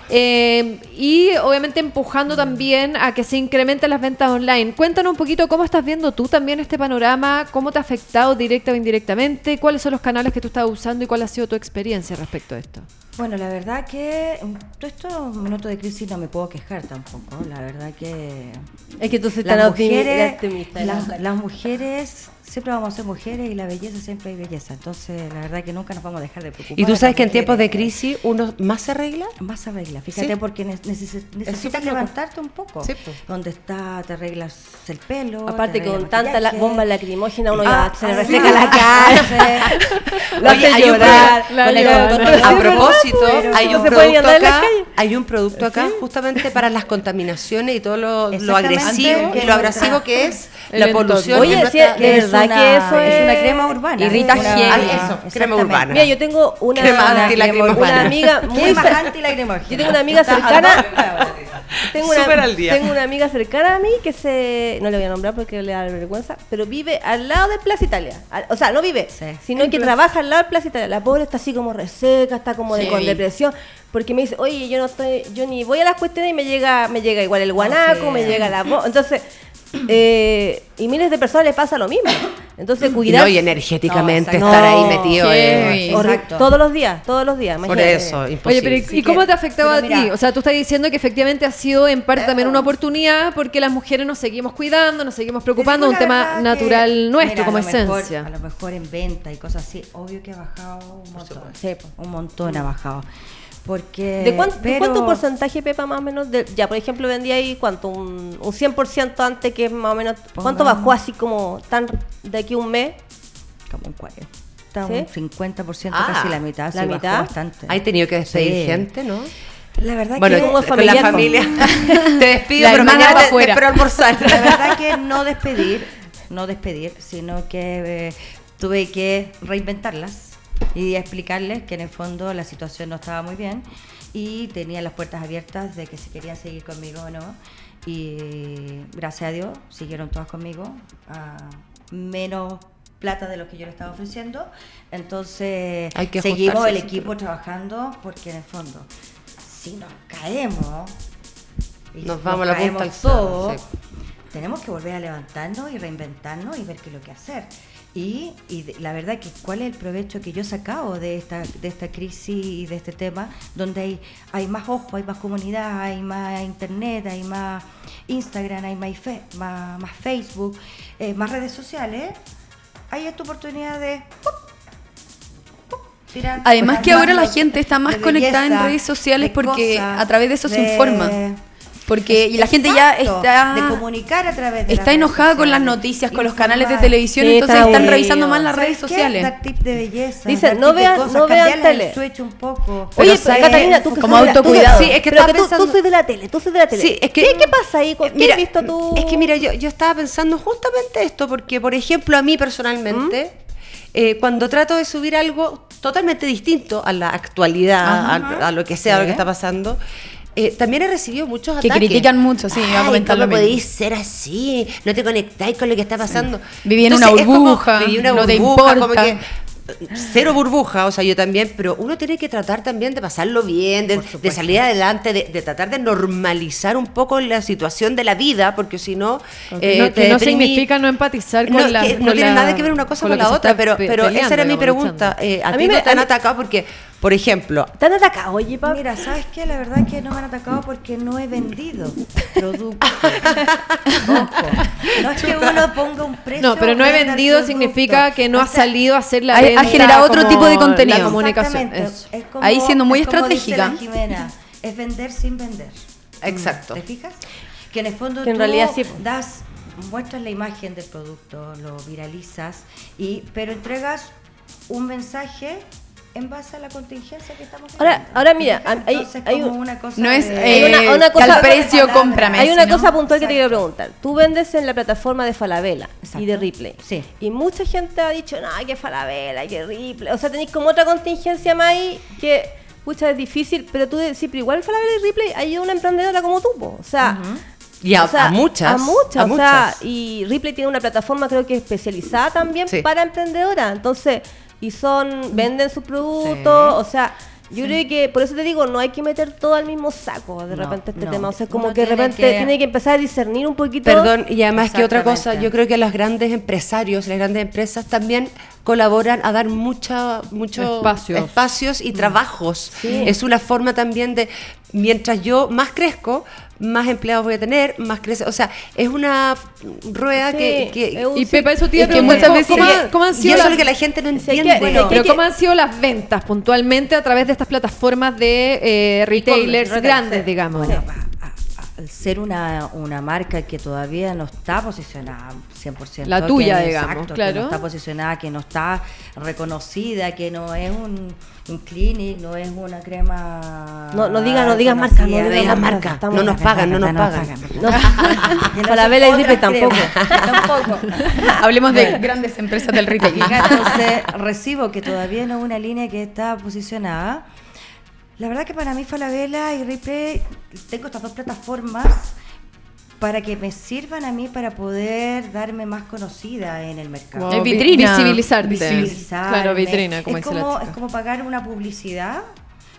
Eh, y obviamente empujando también a que se incrementen las ventas online. Cuéntanos un poquito cómo estás viendo tú también este panorama, cómo te ha afectado directa o indirectamente, cuáles son los canales que tú estás usando y cuál ha sido tu experiencia respecto a esto. Bueno, la verdad que en todos estos minutos de crisis no me puedo quejar tampoco. La verdad que... Es que tú las mujeres, las, las mujeres siempre vamos a ser mujeres y la belleza siempre hay belleza. Entonces, la verdad que nunca nos vamos a dejar de preocupar. Y tú sabes que en tiempos de crisis uno más se arregla. Más se arregla, fíjate, porque necesitas levantarte un poco. Sí, Donde está, te arreglas el pelo. Aparte con tanta la bomba lacrimógena uno ya ah, se le reseca la cara. lo hace llorar. a propósito, hay, un producto acá, hay un producto acá justamente para las contaminaciones y todo lo, agresivo y lo agresivo que es la polución. Oye, de verdad que eso es, una crema urbana. Irrita Eso, crema urbana. Mira, yo tengo una, una, una amiga muy Yo tengo una amiga cercana. tengo una, tengo una amiga cercana a mí que se. No le voy a nombrar porque le da vergüenza, pero vive al lado de Plaza Italia. O sea, no vive, sino que trabaja al lado de Plaza Italia. La pobre está así como reseca, está como de, con depresión. Porque me dice, oye, yo no estoy, yo ni voy a las cuestiones y me llega, me llega igual el guanaco, me llega la voz. Entonces, eh, y miles de personas les pasa lo mismo. Entonces, cuidar. No, y energéticamente estar ahí metido. todos los días, todos los días. Por eso, imposible. Oye, pero ¿y cómo te ha afectado a ti? O sea, tú estás diciendo que efectivamente ha sido en parte también una oportunidad porque las mujeres nos seguimos cuidando, nos seguimos preocupando, un tema natural nuestro como esencia. a lo mejor en venta y cosas así, obvio que ha bajado un montón. un montón ha bajado. Porque, ¿De, cuánto, porcentaje, Pepa, más o menos? ya, por ejemplo, vendía ahí, ¿cuánto? Un, un 100% antes que más o menos... ¿Cuánto bajó así como tan de aquí un mes? Como un 40. Un 50%, ah, casi la mitad. La mitad. Bastante. Hay tenido que despedir gente, ¿no? La verdad bueno, que con la familia te despido, pero mañana te, te, espero almorzar. La verdad que no despedir, no despedir, sino que eh, tuve que reinventarlas y explicarles que en el fondo la situación no estaba muy bien y tenía las puertas abiertas de que si querían seguir conmigo o no. Y gracias a Dios siguieron todas conmigo, a menos plata de lo que yo le estaba ofreciendo. Entonces seguimos el equipo trabajando porque en el fondo, si nos caemos, y nos vamos a la punta todo, tenemos que volver a levantarnos y reinventarnos y ver qué es lo que hacer. Y, la verdad que cuál es el provecho que yo he sacado de esta, de esta crisis y de este tema, donde hay, hay más ojo, hay más comunidad, hay más internet, hay más Instagram, hay más, más, Facebook, eh, más redes sociales, hay esta oportunidad de... Además que ahora la gente está más conectada en redes sociales porque a través de eso se informa. Porque y la gente ya está de comunicar a través de está enojada con las noticias, con los canales de televisión, entonces están revisando más las redes sociales. Dar tip de belleza. Dice, no vean, no vean tele. un poco. Oye, Catalina, tú como autocuidado. Sí, es que, pero que tú, tú soy de la tele, tú soy de la tele. Sí, es que, ¿Qué, ¿Qué, pasa ahí? ¿Qué mira, has visto tú? Es que mira, yo, yo estaba pensando justamente esto, porque por ejemplo a mí personalmente, ¿Mm? eh, cuando trato de subir algo totalmente distinto a la actualidad, a, lo que sea, a lo que está pasando, eh, también he recibido muchos ataques. Que critican mucho, sí, iba a comentar ¿cómo podéis ser así? No te conectáis con lo que está pasando. Viví en una burbuja, viví una no burbuja, te importa. que cero burbuja, o sea, yo también, pero uno tiene que tratar también de pasarlo bien, de, salir adelante, de, tratar de normalizar un poco la situación de la vida, porque si no... Eh, no, que no significa no empatizar con la... no tiene nada que ver una cosa con, la otra, pero, pero esa era mi pregunta. Eh, a, mí me han atacado porque por ejemplo. ¿Te han atacado, oye, papá? Mira, ¿sabes qué? La verdad es que no me han atacado porque no he vendido producto. No es que uno ponga un precio. No, pero no he vendido significa que no ha salido a hacer la venta. Ha generado otro tipo de contenido. La comunicación. Ahí siendo muy estratégica. es vender sin vender. Exacto. ¿Te fijas? Que en el fondo tú en realidad sí. das, muestras la imagen del producto, lo viralizas, y, pero entregas un mensaje en base a la contingencia que estamos Ahora, ahora mira, hay, hay una cosa no es eh, una, cosa, precio cómprame. Hay una cosa puntual que te quiero preguntar. Tú vendes en la plataforma de Falabella y de Ripley. Sí. Y mucha gente ha dicho, no, que Falabella, que Ripley. O sea, tenéis como otra contingencia más ahí que, pucha, es difícil, pero tú decís, pero igual Falabella y Ripley hay una emprendedora como tú, o sea... Y a, muchas. A muchas. o sea, y Ripley tiene una plataforma creo que especializada también para emprendedoras. Entonces, y son, venden sus productos, o sea, yo creo que, por eso te digo, no hay que meter todo al mismo saco de repente este tema. O sea, como que de repente tiene que empezar a discernir un poquito. Perdón, y además que otra cosa, yo creo que los grandes empresarios, las grandes empresas también colaboran a dar mucha, muchos espacios. espacios y mm. trabajos. Es una forma también de mientras yo más crezco, más empleados voy a tener, más crece. O sea, es una rueda que, Y Pepa, eso tiene que muchas veces. ¿Cómo, han sido? lo que la gente no entiende. pero ¿cómo han sido las ventas puntualmente a través de estas plataformas de eh, retailers grandes, digamos? Al ser una, una marca que todavía no está posicionada 100%. La tuya, digamos, claro. Que no está posicionada, que no está reconocida, que no es un, un clinic, no es una crema... No, no digas no diga marca, no digas marca. No nos pagan, no nos pagan. Para vela y tampoco. tampoco. Hablemos de grandes empresas del retail. Entonces, recibo que todavía no es una línea que está posicionada la verdad que para mí Falabella y Replay tengo estas dos plataformas para que me sirvan a mí para poder darme más conocida en el mercado. Es vitrina. Visibilizarte. Claro, vitrina, como es, como, es como pagar una publicidad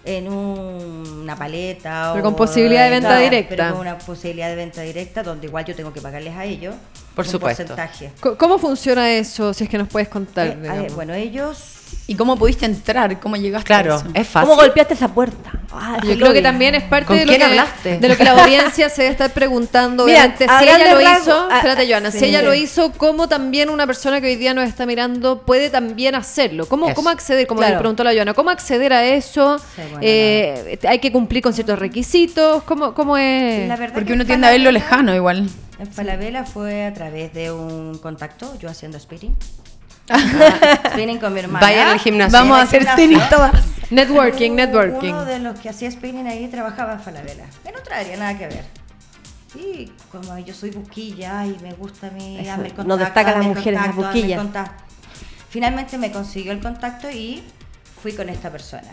en una paleta. Pero con posibilidad de venta directa. Pero con una posibilidad de venta directa donde igual yo tengo que pagarles a ellos Por un supuesto. porcentaje. ¿Cómo funciona eso? Si es que nos puedes contar. Eh, bueno, ellos ¿Y cómo pudiste entrar? ¿Cómo llegaste claro, a eso? es fácil. ¿Cómo golpeaste esa puerta? Ah, Yo creo que también es parte de lo, quién que, hablaste? de lo que la audiencia se debe estar preguntando. Obviamente, si ella lo hizo, ah, espérate, Joana, si ella lo hizo, ¿cómo también una persona que hoy día nos está mirando puede también hacerlo? ¿Cómo, cómo acceder? Como le preguntó la Joana, ¿cómo acceder a eso? eh, ¿Hay que cumplir con ciertos requisitos? ¿Cómo, cómo es? Porque uno tiende a verlo lejano igual. En Falabella fue a través de un contacto, yo haciendo spinning. spinning con mi hermana. Vayan al gimnasio. Vamos a hacer spinning todas. Networking, networking. Uno de los que hacía spinning ahí trabajaba en Falabella. Que no traería nada que ver. Y como yo soy busquilla y me gusta a mí, Eso, contacto, No destaca las mujeres las busquillas. Finalmente me consiguió el contacto y fui con esta persona.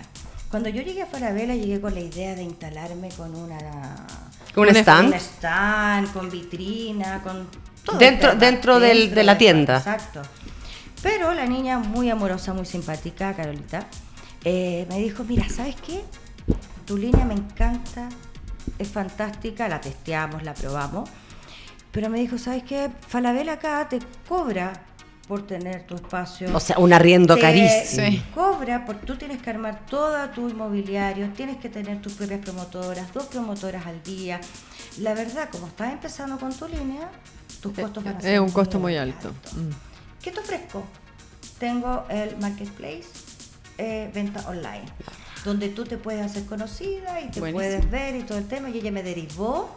Cuando yo llegué a Falabella, llegué con la idea de instalarme con una. ¿Con un stand? Un stand, con vitrina, con todo. Dentro, dentro, del, de la tienda. Exacto. Pero la niña, muy amorosa, muy simpática, Carolita, eh, me dijo, mira, ¿sabes qué? Tu línea me encanta, es fantástica, la testeamos, la probamos. Pero me dijo, ¿sabes qué? Falabella acá te cobra por tener tu espacio. O sea, un arriendo carísimo. Sí. Cobra porque tú tienes que armar todo tu inmobiliario, tienes que tener tus propias promotoras, dos promotoras al día. La verdad, como estás empezando con tu línea, tus costos van a ser Es un costo muy alto. ¿Qué te ofrezco? Tengo el marketplace, eh, venta online, donde tú te puedes hacer conocida y te puedes ver y todo el tema. Y ella me derivó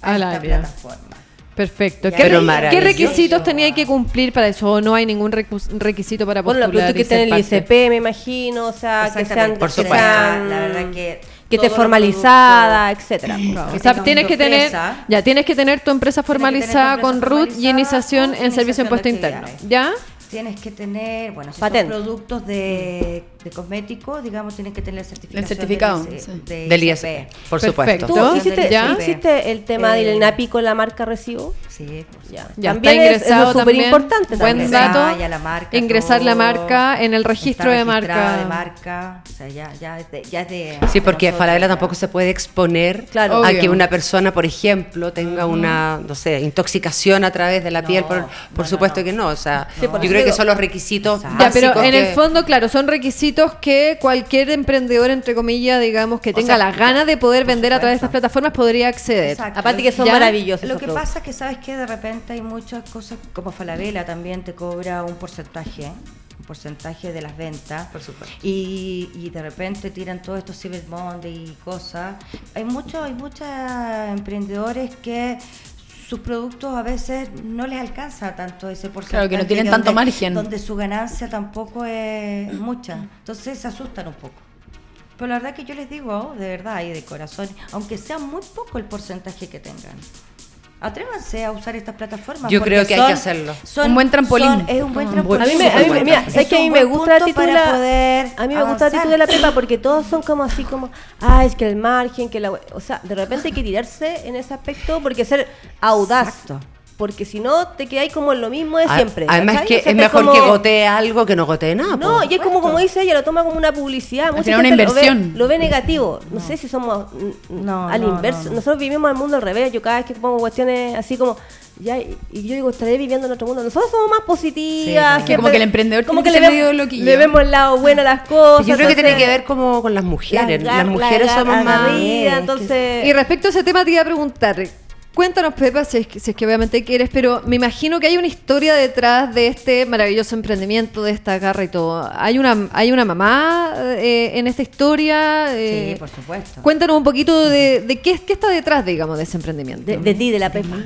a, esta plataforma. Perfecto. ¿Qué, requisitos tenía que cumplir para eso? ¿O no hay ningún requisito para postular? Bueno, que tener el ICP, me imagino, o sea, que sean, Por supuesto. la verdad que que esté formalizada, etcétera. o sea, tienes que tener, ya tienes que tener tu empresa formalizada con RUT y iniciación en servicio de impuesto interno, ¿ya? Tienes que tener, bueno, si son productos de, de cosméticos, digamos, tienes que tener el certificado del, del ISP, por supuesto. ¿Tú hiciste, ¿Ya? ¿hiciste el tema eh, del NAPI con la marca Recibo? Sí, ya. ya también está ingresado es, súper importante Buen dato. Ah, la marca, ingresar la marca en el registro de marca. de marca, o sea, ya, ya, es de, ya es de Sí, porque Falabella tampoco se puede exponer claro. a que una persona, por ejemplo, tenga una, no sé, intoxicación a través de la piel, por, por supuesto que no, o sea, yo creo que son los requisitos Ya, pero en el fondo, claro, son requisitos que cualquier emprendedor, entre comillas, digamos, que tenga las ganas de poder vender a través de estas plataformas podría acceder. Aparte que son maravillosos. Lo que pasa es que sabes que de repente hay muchas cosas, como Falabella también te cobra un porcentaje un porcentaje de las ventas. Por supuesto. Y, y de repente tiran todos estos Cyber Monday y cosas. Hay muchos hay muchos emprendedores que sus productos a veces no les alcanza tanto ese porcentaje. Claro, que no tienen tanto margen. Donde su ganancia tampoco es mucha. Entonces se asustan un poco. Pero la verdad que yo les digo, de verdad y de corazón, aunque sea muy poco el porcentaje que tengan, atrévanse a usar estas plataformas. Yo creo que hay que hacerlo. un buen trampolín. es un buen trampolín. A mí me, a mí, mira, es que a mí me gusta la poder a mí me gusta la de la pepa porque todos son como así como, ah, es que el margen, que la, o sea, de repente hay que tirarse en ese aspecto porque ser audaz. Porque si no te quedáis como en lo mismo de siempre. Además que es mejor que gotee algo que no gotee nada. No, y es como como dice ella, lo toma como una publicidad. Mucha una inversión. Lo ve, negativo. No. sé si somos no, al inverso. Nosotros vivimos el mundo al revés. Yo cada vez que pongo cuestiones así como ya, y yo digo, estaré viviendo en otro mundo. Nosotros somos más positivas. que como que el emprendedor como que, le, vemos, le vemos el lado bueno a las cosas. Yo creo que tiene que ver como con las mujeres. las mujeres somos más... entonces... Y respecto a ese tema te iba a preguntar, Cuéntanos, Pepa, si es, que, obviamente quieres, pero me imagino que hay una historia detrás de este maravilloso emprendimiento, de esta garra y todo. ¿Hay una, hay una mamá eh, en esta historia? Eh, sí, por supuesto. Cuéntanos un poquito de, qué, qué, está detrás, digamos, de ese emprendimiento. De, ti, de la Pepa.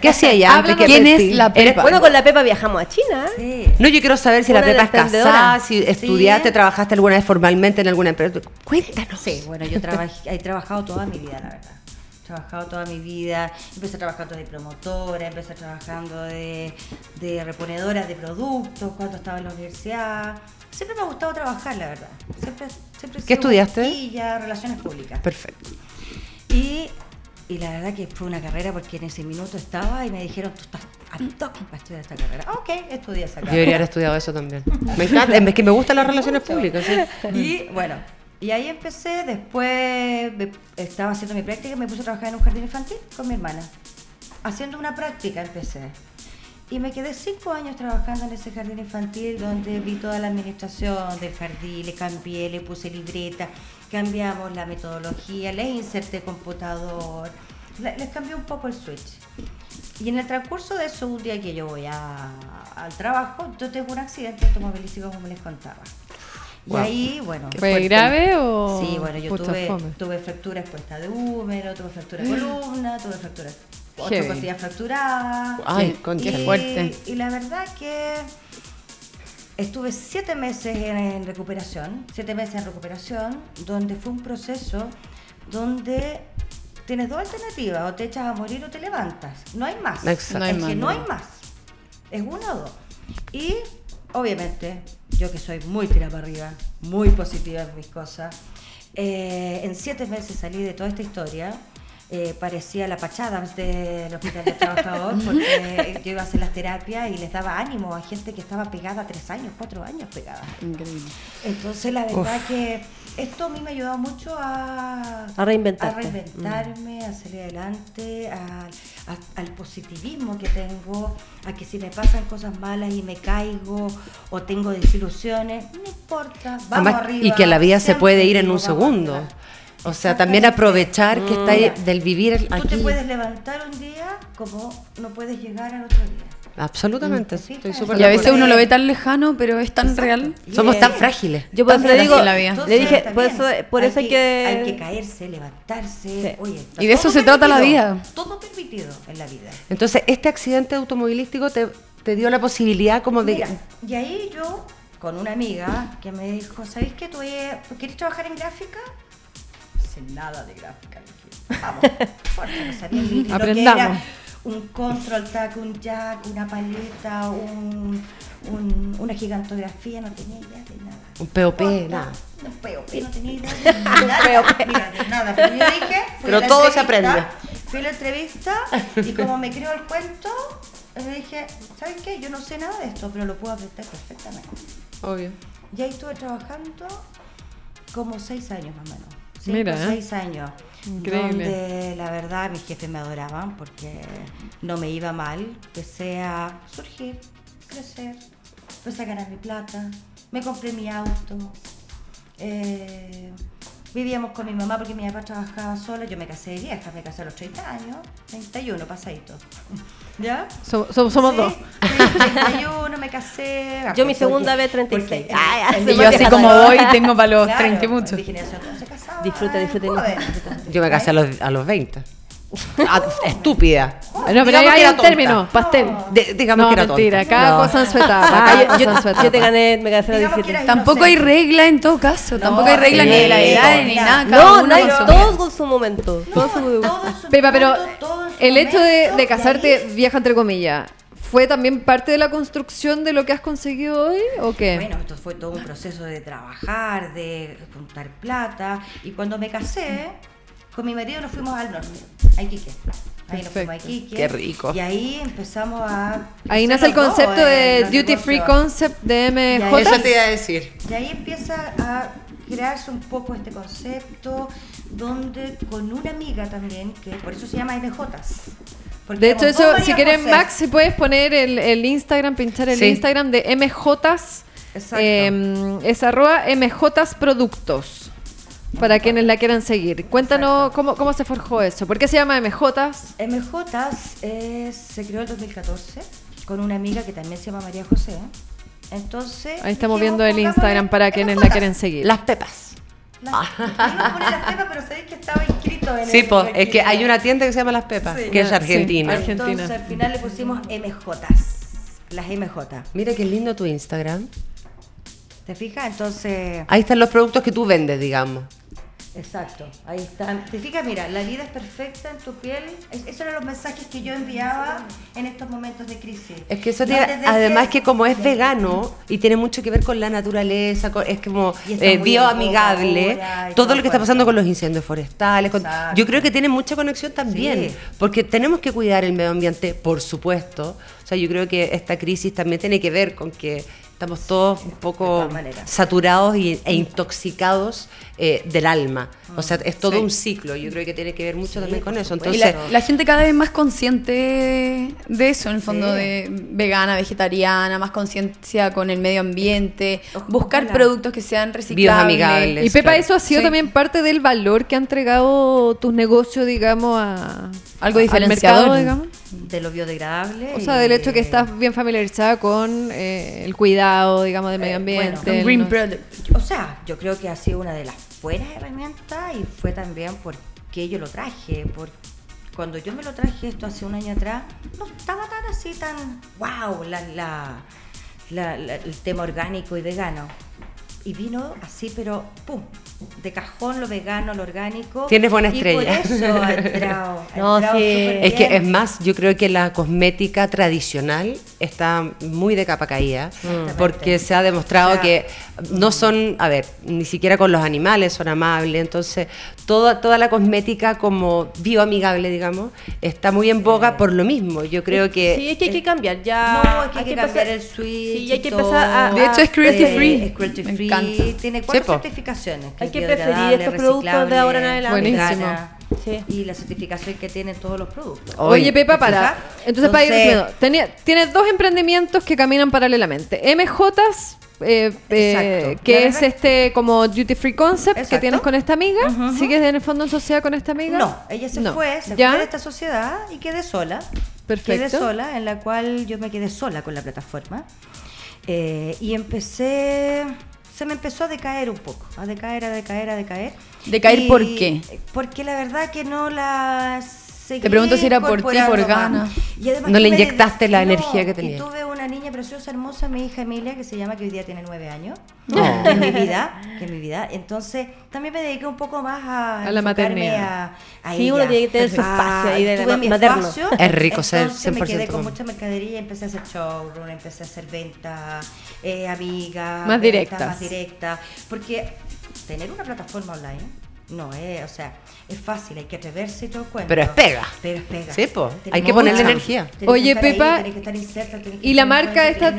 ¿Qué hacía ella? ¿Quién es la Pepa? Bueno, con la Pepa viajamos a China. Sí. No, yo quiero saber si la Pepa es casada, si estudiaste, trabajaste alguna vez formalmente en alguna empresa. Cuéntanos. Sí, bueno, yo he trabajado toda mi vida, la verdad trabajado toda mi vida, empecé trabajando de promotora, empecé trabajando de, de reponedora de productos cuando estaba en la universidad. Siempre me ha gustado trabajar, la verdad. Siempre, siempre ¿Qué estudiaste? ya relaciones públicas. Perfecto. Y, y, la verdad que fue una carrera porque en ese minuto estaba y me dijeron, tú estás al toque para estudiar esta carrera. ok, estudié esa carrera. Yo debería haber estudiado eso también. Me encanta, es que me gustan las relaciones públicas. Y bueno, y ahí empecé, después estaba haciendo mi práctica y me puse a trabajar en un jardín infantil con mi hermana. Haciendo una práctica empecé. Y me quedé cinco años trabajando en ese jardín infantil donde vi toda la administración del jardín, le cambié, le puse libreta, cambiamos la metodología, les inserté computador, les cambié un poco el switch. Y en el transcurso de eso, un día que yo voy al trabajo, yo tengo un accidente automovilístico como les contaba. Y ahí, bueno. ¿Fue grave o.? Sí, bueno, yo tuve, tuve fractura expuesta de húmero, tuve fractura de columna, tuve fractura. Ocho costillas fracturadas. Ay, con qué fuerte. Y la verdad que estuve siete meses en, recuperación, siete meses en recuperación, donde fue un proceso donde tienes dos alternativas, o te echas a morir o te levantas. No hay más. Exacto. es que no hay más. Es uno o dos. Y obviamente yo que soy muy tira para arriba, muy positiva en mis cosas, eh, en siete meses salí de toda esta historia. Eh, parecía la pachada del Hospital del Trabajador porque yo iba a hacer las terapias y les daba ánimo a gente que estaba pegada tres años, cuatro años pegada. Increíble. Entonces la verdad que esto a mí me ha ayudado mucho a, a, reinventarme, a salir adelante, al positivismo que tengo, a que si me pasan cosas malas y me caigo o tengo desilusiones, no importa, vamos arriba. Y que la vida se puede ir en un segundo. O sea, también aprovechar que está ahí del vivir aquí. Tú te puedes levantar un día como no puedes llegar al otro día. Absolutamente, sí, estoy súper Y a veces uno lo ve tan lejano, pero es tan real. Somos tan frágiles. Yo por eso le digo, le dije, por eso, por eso hay, que, Hay que caerse, levantarse. Oye, y de eso se trata la vida. Todo permitido en la vida. Entonces, este accidente automovilístico te, te dio la posibilidad como de... Mira, y ahí yo, con una amiga, que me dijo, ¿sabéis que tú quieres trabajar en gráfica? Nada de gráfica. Vamos, porque no sabía ni Aprendamos un control tac, un jack, una paleta, un, un, una gigantografía, no tenía idea de nada. Un POP, nada. Un POP, no tenía idea de nada. Mira, de nada. Pero yo dije, pero todo se aprende. Fui a la entrevista y como me creo el cuento, le dije, ¿sabes qué? Yo no sé nada de esto, pero lo puedo aprender perfectamente. Obvio. Y ahí estuve trabajando como seis años más o menos. Cinco, Mira, ¿eh? seis años. Donde la verdad mis jefes me adoraban porque no me iba mal. Empecé a surgir, crecer, empecé a ganar mi plata, me compré mi auto. Eh, vivíamos con mi mamá porque mi papá trabajaba sola. Yo me casé de vieja, me casé a los 30 años, 31 pasadito. ¿Ya? somos dos. 31, me casé. Yo mi segunda vez 36. y yo así como voy tengo para los 30 y mucho. Disfruta, disfruta. Yo me casé a los, a los 20. Ah, estúpida. No, pero hay un término, pastel. digamos que era mentira, cada cosa en su etapa. yo, te gané, me casé a los 17. Tampoco hay regla en todo caso. tampoco hay regla ni de la edad ni nada. No, no hay todo con su momento. Su... Pepa, pero el hecho de, de casarte, vieja entre comillas, ¿Fue también parte de la construcción de lo que has conseguido hoy o qué? Bueno, esto fue todo un proceso de trabajar, de juntar plata. Y cuando me casé, con mi marido nos fuimos al norte, a Iquique. Ahí nos fuimos a Iquique. Qué rico. Y ahí empezamos a... Ahí nace el dos, concepto eh, de Duty Free. Concept de MJ. ahí- Eso te iba a decir. Y ahí empieza a crearse un poco este concepto donde con una amiga también, que por eso se llama MJs. Porque De hecho, eso, si quieren, José. Max, si puedes poner el, el Instagram, pinchar el Sí. Instagram de MJs. Exacto. eh, es arroba MJs Productos. Para quienes la quieran seguir. Cuéntanos cómo, cómo se forjó eso. ¿Por qué se llama MJs? MJs es- se creó en 2014 con una amiga que también se llama María José. Entonces. Ahí estamos viendo el Instagram para quienes la quieren seguir. Las pepas. Las- las pepas, pero sabéis que estaba inscrito en Sí, el- pues, es que hay una tienda que se llama Las Pepas, Sí. que es Sí, argentina. Argentina. Entonces al final le pusimos MJs. Las MJ. Mira qué lindo tu Instagram. ¿Te fijas? Entonces. Ahí están los productos que tú vendes, digamos. Exacto, ahí están. ¿Te fijas? Mira, la vida es perfecta en tu piel. Es- esos eran los mensajes que yo enviaba en estos momentos de crisis. Es que eso No tiene, además que como es vegano y tiene mucho que ver con la naturaleza, con- es como eh, bioamigable, todo lo que está pasando con los incendios forestales, con- yo creo que tiene mucha conexión también, Sí. porque tenemos que cuidar el medio ambiente, por supuesto. O sea, yo creo que esta crisis también tiene que ver con que estamos todos un poco saturados y- e intoxicados eh, del alma. O sea, es todo Sí. un ciclo. Yo creo que tiene que ver mucho Sí, también con eso. supuesto. Y Entonces, la, la gente cada vez más consciente de eso, en el fondo, Sí. de vegana, vegetariana, más conciencia con el medio ambiente, buscar productos que sean reciclables. Y Pepa, claro. eso ha sido Sí. también parte del valor que ha entregado tus negocios, digamos, a Algo al diferenciador. mercado, digamos. De lo biodegradable. O sea, del hecho que estás bien familiarizada con eh, el cuidado, digamos, del medio Eh, ambiente. bueno, Green no- product. O sea, yo creo que ha sido una de las buenas herramientas y fue también porque yo lo traje. Por, cuando yo me lo traje esto hace un año atrás, no estaba tan así, tan wow, la- la- la- el tema orgánico y vegano. Y vino así, pero pum, de cajón lo vegano, lo orgánico. Tienes buena y estrella. por eso ha entrado. ha No, entrado sí. súper Es que es más, yo creo que la cosmética tradicional está muy de capa caída porque se ha demostrado O sea, que no son, a ver, ni siquiera con los animales son amables, entonces toda, toda la cosmética como bioamigable, digamos, está muy en boga por lo mismo. Yo creo que Sí, es que hay que cambiar ya. No, es que hay que cambiar el switch. Sí, hay que empezar a. De hecho, es cruelty free. Es cruelty Me free. encanta. Tiene cuatro certificaciones. Hay que preferir estos productos de ahora en adelante. Buenísimo. Sí. Y la certificación que tienen todos los productos. Oye, Pepa, ¿te para. fijas? Entonces, para ir Entonces- tenía- tienes dos emprendimientos que caminan paralelamente. MJs, eh, eh, que La es verdad- este como duty free concept que tienes con esta amiga. Ujú. ¿Sigues en el fondo en sociedad con esta amiga? No, ella se No. fue, se ¿Ya? fue de esta sociedad y quedé sola. Perfecto. Quedé sola, en la cual yo me quedé sola con la plataforma. Eh, y empecé, se me empezó a decaer un poco, a decaer, a decaer, a decaer. ¿Decaer Y- por qué? Porque la verdad que no la seguí Te pregunto si era por ti, por incorporando gana. más. Y además No le me- inyectaste la no, energía que y tenía. tuve una niña preciosa, hermosa, mi hija Emilia, que se llama, que hoy día tiene nueve años, Oh. que es mi vida, que es mi vida. Entonces, también me dediqué un poco más a, A la maternidad. A, a Sí, ella. uno tiene que tener su espacio ahí de tuve mi materno. espacio. Es rico ser Entonces me 100% quedé con mucha mercadería, empecé a hacer showroom, empecé a hacer venta, eh, amiga, Más directas. Más directa. Porque tener una plataforma online no es, o sea, es fácil, hay que atreverse y todo el cuento. Pero es pega. Pero es pega. Sí, po, hay que ponerle energía. tenés que Oye, ahí, Pepa, tenés que estar inserta, tenés que Y la marca esta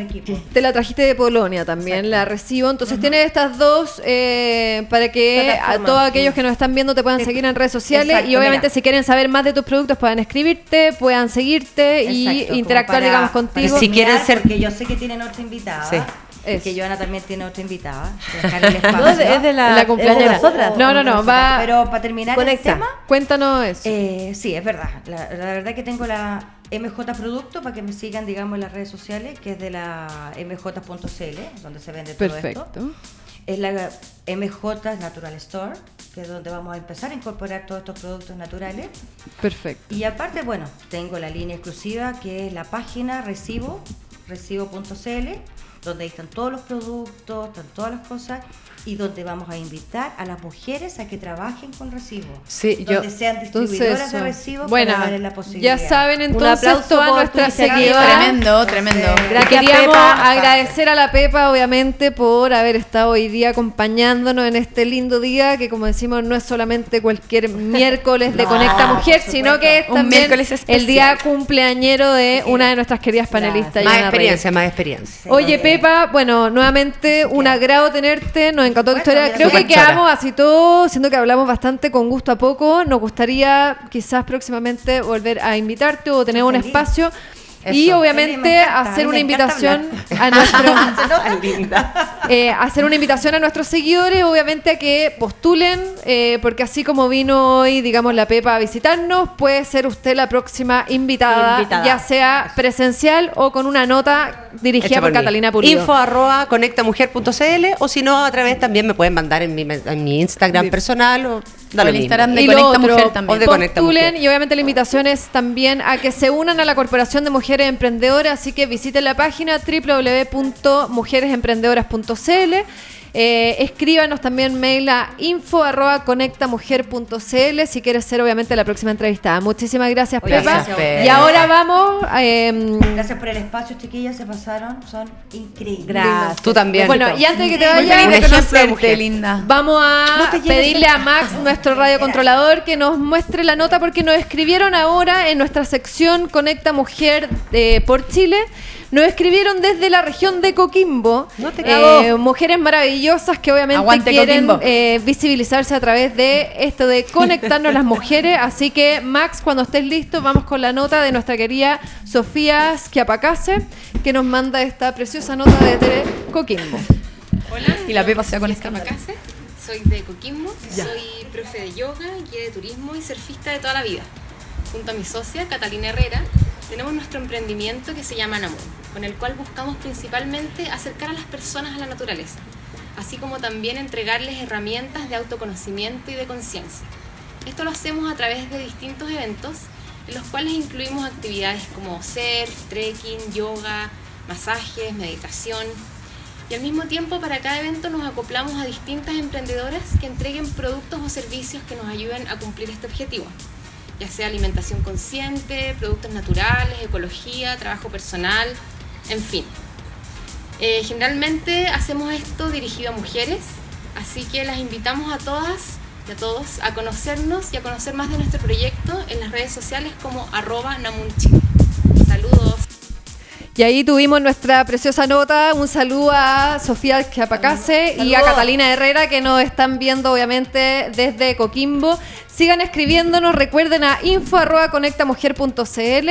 te la trajiste de Polonia también, Exacto. la recibo. Entonces tienes estas dos eh, para que a todos aquellos que nos están viendo te puedan seguir en redes sociales Exacto, y obviamente mira. si quieren saber más de tus productos puedan escribirte, puedan seguirte y Exacto, como interactuar para- digamos para contigo. Si quieren ser- Porque yo sé que tienen otra invitada. Sí. Eso. Que Joana también tiene otra invitada. No, es de- es de la, La es de cumpleañera. nosotras. No, no, no, va- Pero para terminar Conecta. el tema, Cuéntanos eso. eh, sí, es verdad. La, la verdad que tengo la MJ Producto para que me sigan, digamos, en las redes sociales, que es de la mj.cl, donde se vende todo esto. Perfecto. Es la MJ Natural Store, que es donde vamos a empezar a incorporar todos estos productos naturales. Perfecto. Y aparte, bueno, tengo la línea exclusiva que es la página recibo, recibo.cl, donde ahí están todos los productos, están todas las cosas y donde vamos a invitar a las mujeres a que trabajen con recibos. Sí, donde yo, sean distribuidoras de recibos bueno, para darles la posibilidad. Ya saben entonces todas nuestras seguidoras. Tremendo, tremendo. Gracias, Queríamos Pepa. agradecer a la Pepa, obviamente, por haber estado hoy día acompañándonos en este lindo día, que como decimos, no es solamente cualquier miércoles de no, Conecta Mujer, sino que es también el día cumpleañero de una de nuestras queridas panelistas. Más experiencia, más experiencia. Oye, Pepa, bueno, nuevamente un agrado tenerte, nos encantó tu historia. Creo que quedamos así todo, siendo que hablamos bastante con gusto a poco. Nos gustaría quizás próximamente volver a invitarte o tener un espacio y obviamente hacer una invitación a nuestro eh, hacer una invitación a nuestros seguidores, obviamente a que postulen, eh, porque así como vino hoy, digamos, la Pepa a visitarnos, puede ser usted la próxima invitada, ya sea presencial o con una nota dirigida por, Catalina Pulido. Info arroba conectamujer.cl o si no, a través también me pueden mandar en mi, en mi Instagram personal o el Instagram de Conecta Mujer también. Y obviamente la invitación es también a que se unan a la Corporación de Mujeres Emprendedoras, así que visiten la página www.mujeresemprendedoras.cl eh, escríbanos también mail a info arroba conectamujer.cl si quieres ser obviamente la próxima entrevistada. Muchísimas gracias, Pepa. Y ahora vamos. Eh, gracias por el espacio, chiquillas, se pasaron, son increíbles. Gracias. Tú también. Bueno, y antes de que te vayas, linda. Vamos a pedirle a Max, nuestro radiocontrolador, que nos muestre la nota porque nos escribieron ahora en nuestra sección Conecta Mujer eh, por Chile. Nos escribieron desde la región de Coquimbo. eh, mujeres maravillosas que obviamente quieren eh, visibilizarse a través de esto de conectarnos las mujeres. Así que, Max, cuando estés listo, vamos con la nota de nuestra querida Sofía Schiapacase, que nos manda esta preciosa nota de Coquimbo. Hola, y la Pepa se con esta Soy de Coquimbo, soy profe de yoga, guía de turismo y surfista de toda la vida. Junto a mi socia, Catalina Herrera, tenemos nuestro emprendimiento que se llama Namun, con el cual buscamos principalmente acercar a las personas a la naturaleza, así como también entregarles herramientas de autoconocimiento y de conciencia. Esto lo hacemos a través de distintos eventos en los cuales incluimos actividades como surf, trekking, yoga, masajes, meditación. Y al mismo tiempo para cada evento nos acoplamos a distintas emprendedoras que entreguen productos o servicios que nos ayuden a cumplir este objetivo ya sea alimentación consciente, productos naturales, ecología, trabajo personal, en fin. Eh, generalmente hacemos esto dirigido a mujeres, así que las invitamos a todas y a todos a conocernos y a conocer más de nuestro proyecto en las redes sociales como arroba namunchi. Y ahí tuvimos nuestra preciosa nota. Un saludo a Sofía Chiapacase y a Catalina Herrera que nos están viendo obviamente desde Coquimbo. Sigan escribiéndonos, recuerden a info.conectamujer.cl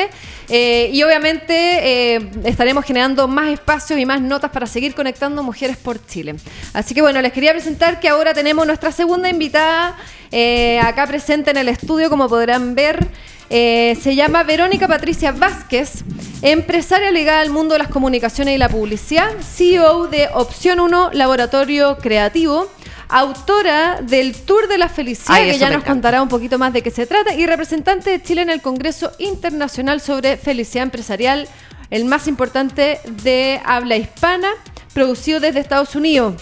eh, y obviamente eh, estaremos generando más espacios y más notas para seguir conectando mujeres por Chile. Así que bueno, les quería presentar que ahora tenemos nuestra segunda invitada eh, acá presente en el estudio, como podrán ver. Eh, se llama Verónica Patricia Vázquez, empresaria ligada al mundo de las comunicaciones y la publicidad, CEO de Opción 1 Laboratorio Creativo, autora del Tour de la Felicidad, que ya nos contará un poquito más de qué se trata, y representante de Chile en el Congreso Internacional sobre Felicidad Empresarial, el más importante de habla hispana, producido desde Estados Unidos.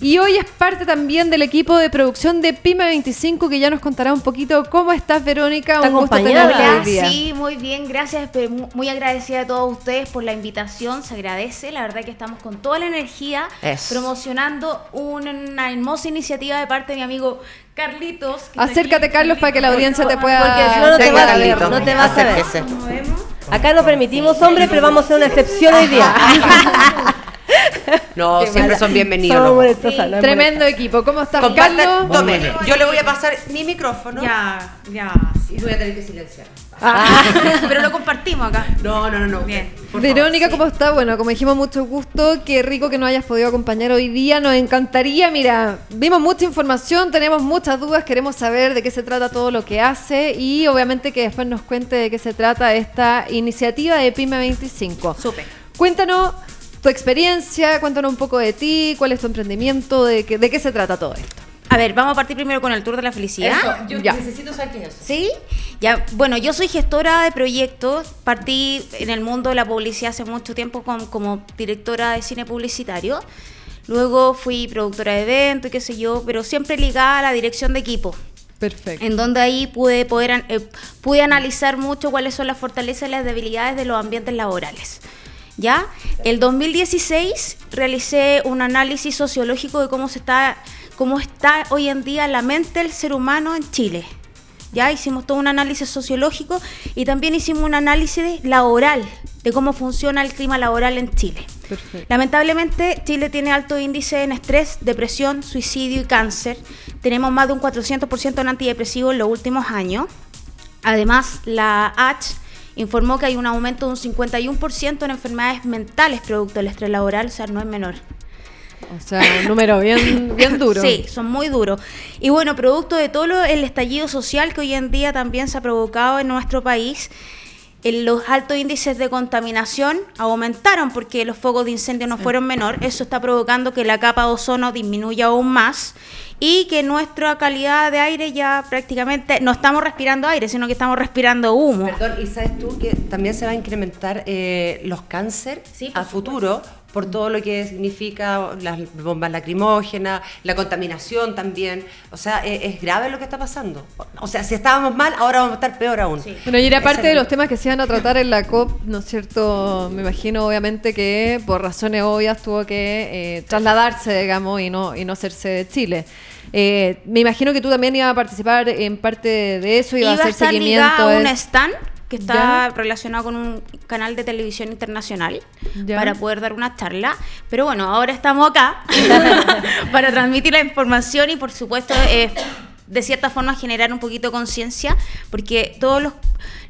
Y hoy es parte también del equipo de producción de Pyme 25 que ya nos contará un poquito cómo estás, Verónica. Un gusto tenerla Sí, muy bien, gracias. Muy agradecida a todos ustedes por la invitación. Se agradece. La verdad que estamos con toda la energía promocionando una hermosa iniciativa de parte de mi amigo Carlitos. Acércate, Carlos, para que la audiencia te pueda. Porque si no, no te vas a ver. No te vas a ver. Acá no permitimos hombres, pero vamos a hacer una excepción hoy día. No, siempre son bienvenidos. Tremendo equipo. ¿Cómo estás, Carlos? Tome, yo le voy a pasar mi micrófono. Ya, ya. Y voy a tener que silenciar. Ah. Pero lo compartimos acá. No, no, no, no. Bien. Verónica, ¿cómo está? Bueno, como dijimos, mucho gusto. Qué rico que nos hayas podido acompañar hoy día. Nos encantaría, mira, vimos mucha información, tenemos muchas dudas, queremos saber de qué se trata todo lo que hace y obviamente que después nos cuente de qué se trata esta iniciativa de PYME 25. Súper. Cuéntanos tu experiencia, cuéntanos un poco de ti, cuál es tu emprendimiento, de, qué, de qué se trata todo esto. A ver, vamos a partir primero con el Tour de la Felicidad. yo necesito saber qué es eso. ¿Sí? Ya, bueno, yo soy gestora de proyectos, partí en el mundo de la publicidad hace mucho tiempo como directora de cine publicitario. Luego fui productora de eventos y qué sé yo, pero siempre ligada a la dirección de equipo. Perfecto. En donde ahí pude, poder, eh, pude analizar mucho cuáles son las fortalezas y las debilidades de los ambientes laborales. ¿Ya? El 2016 realicé un análisis sociológico de cómo se está cómo está hoy en día la mente del ser humano en Chile. Ya hicimos todo un análisis sociológico y también hicimos un análisis laboral de cómo funciona el clima laboral en Chile. Lamentablemente, Chile tiene alto índice en estrés, depresión, suicidio y cáncer. Tenemos más de un 400% en antidepresivos en los últimos años. Además, la H informó que hay un aumento de un 51% en enfermedades mentales producto del estrés laboral, o sea, no es menor. O sea, un número bien, bien duro. Sí, son muy duros. Y bueno, producto de todo el estallido social que hoy en día también se ha provocado en nuestro país, los altos índices de contaminación aumentaron porque los focos de incendio no fueron menor. Eso está provocando que la capa de ozono disminuya aún más y que nuestra calidad de aire ya prácticamente no estamos respirando aire, sino que estamos respirando humo. Perdón, y sabes tú que también se va a incrementar eh, los cánceres a futuro por todo lo que significa las bombas lacrimógenas, la contaminación también. O sea, e, es, grave lo que está pasando. O sea, si estábamos mal, ahora vamos a estar peor aún. Bueno, y era parte de los temas que se iban a tratar en la COP, ¿no es cierto? Me imagino, obviamente, que por razones obvias tuvo que eh, trasladarse, digamos, y no, y no hacerse de Chile. Eh, me imagino que tú también ibas a participar en parte de eso, ibas a hacer seguimiento. A un stand que está relacionado con un canal de televisión internacional para poder dar una charla. Pero bueno, ahora estamos acá para transmitir la información y por supuesto eh, de cierta forma generar un poquito de conciencia, porque todos los,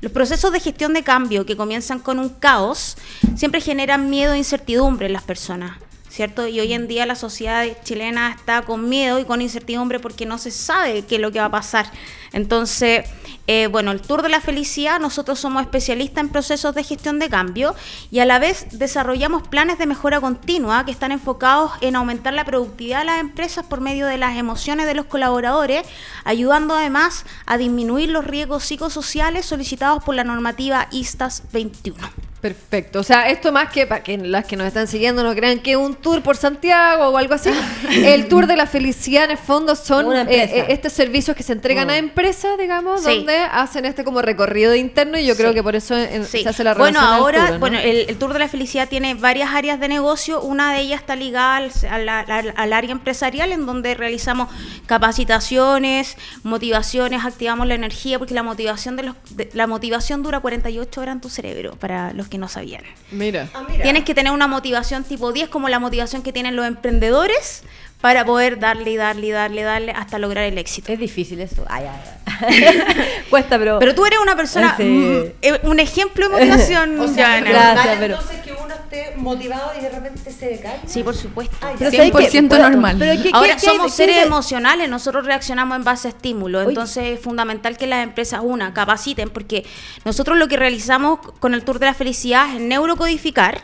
los, procesos de gestión de cambio que comienzan con un caos siempre generan miedo e incertidumbre en las personas. ¿Cierto? Y hoy en día la sociedad chilena está con miedo y con incertidumbre porque no se sabe qué es lo que va a pasar. Entonces, eh, bueno, el Tour de la Felicidad, nosotros somos especialistas en procesos de gestión de cambio y a la vez desarrollamos planes de mejora continua que están enfocados en aumentar la productividad de las empresas por medio de las emociones de los colaboradores, ayudando además a disminuir los riesgos psicosociales solicitados por la normativa ISTAS 21. Perfecto. O sea, esto más que para que las que nos están siguiendo no crean que un tour por Santiago o algo así. el tour de la felicidad en el fondo son eh, eh, estos servicios que se entregan a mm. empresas, digamos, donde hacen este como recorrido interno y yo creo que por eso se hace la Bueno, ahora, bueno, el, tour de la felicidad tiene varias áreas de negocio. Una de ellas está ligada al, al, área empresarial en donde realizamos capacitaciones, motivaciones, activamos la energía porque la motivación de los la motivación dura 48 horas en tu cerebro para los que no sabían. Ah, mira. Tienes que tener una motivación tipo 10 como la motivación que tienen los emprendedores para poder darle y darle y darle darle hasta lograr el éxito. Es difícil eso. Ay, Cuesta, pero. Pero tú eres una persona, eh, un ejemplo de motivación. o sea, Gracias, pero. Entonces que uno esté motivado y de repente se decae. Sí, por supuesto. pero 100% normal. Ahora somos seres emocionales, nosotros reaccionamos en base a estímulos. Entonces es fundamental que las empresas, una, capaciten, porque nosotros lo que realizamos con el Tour de la Felicidad es neurocodificar,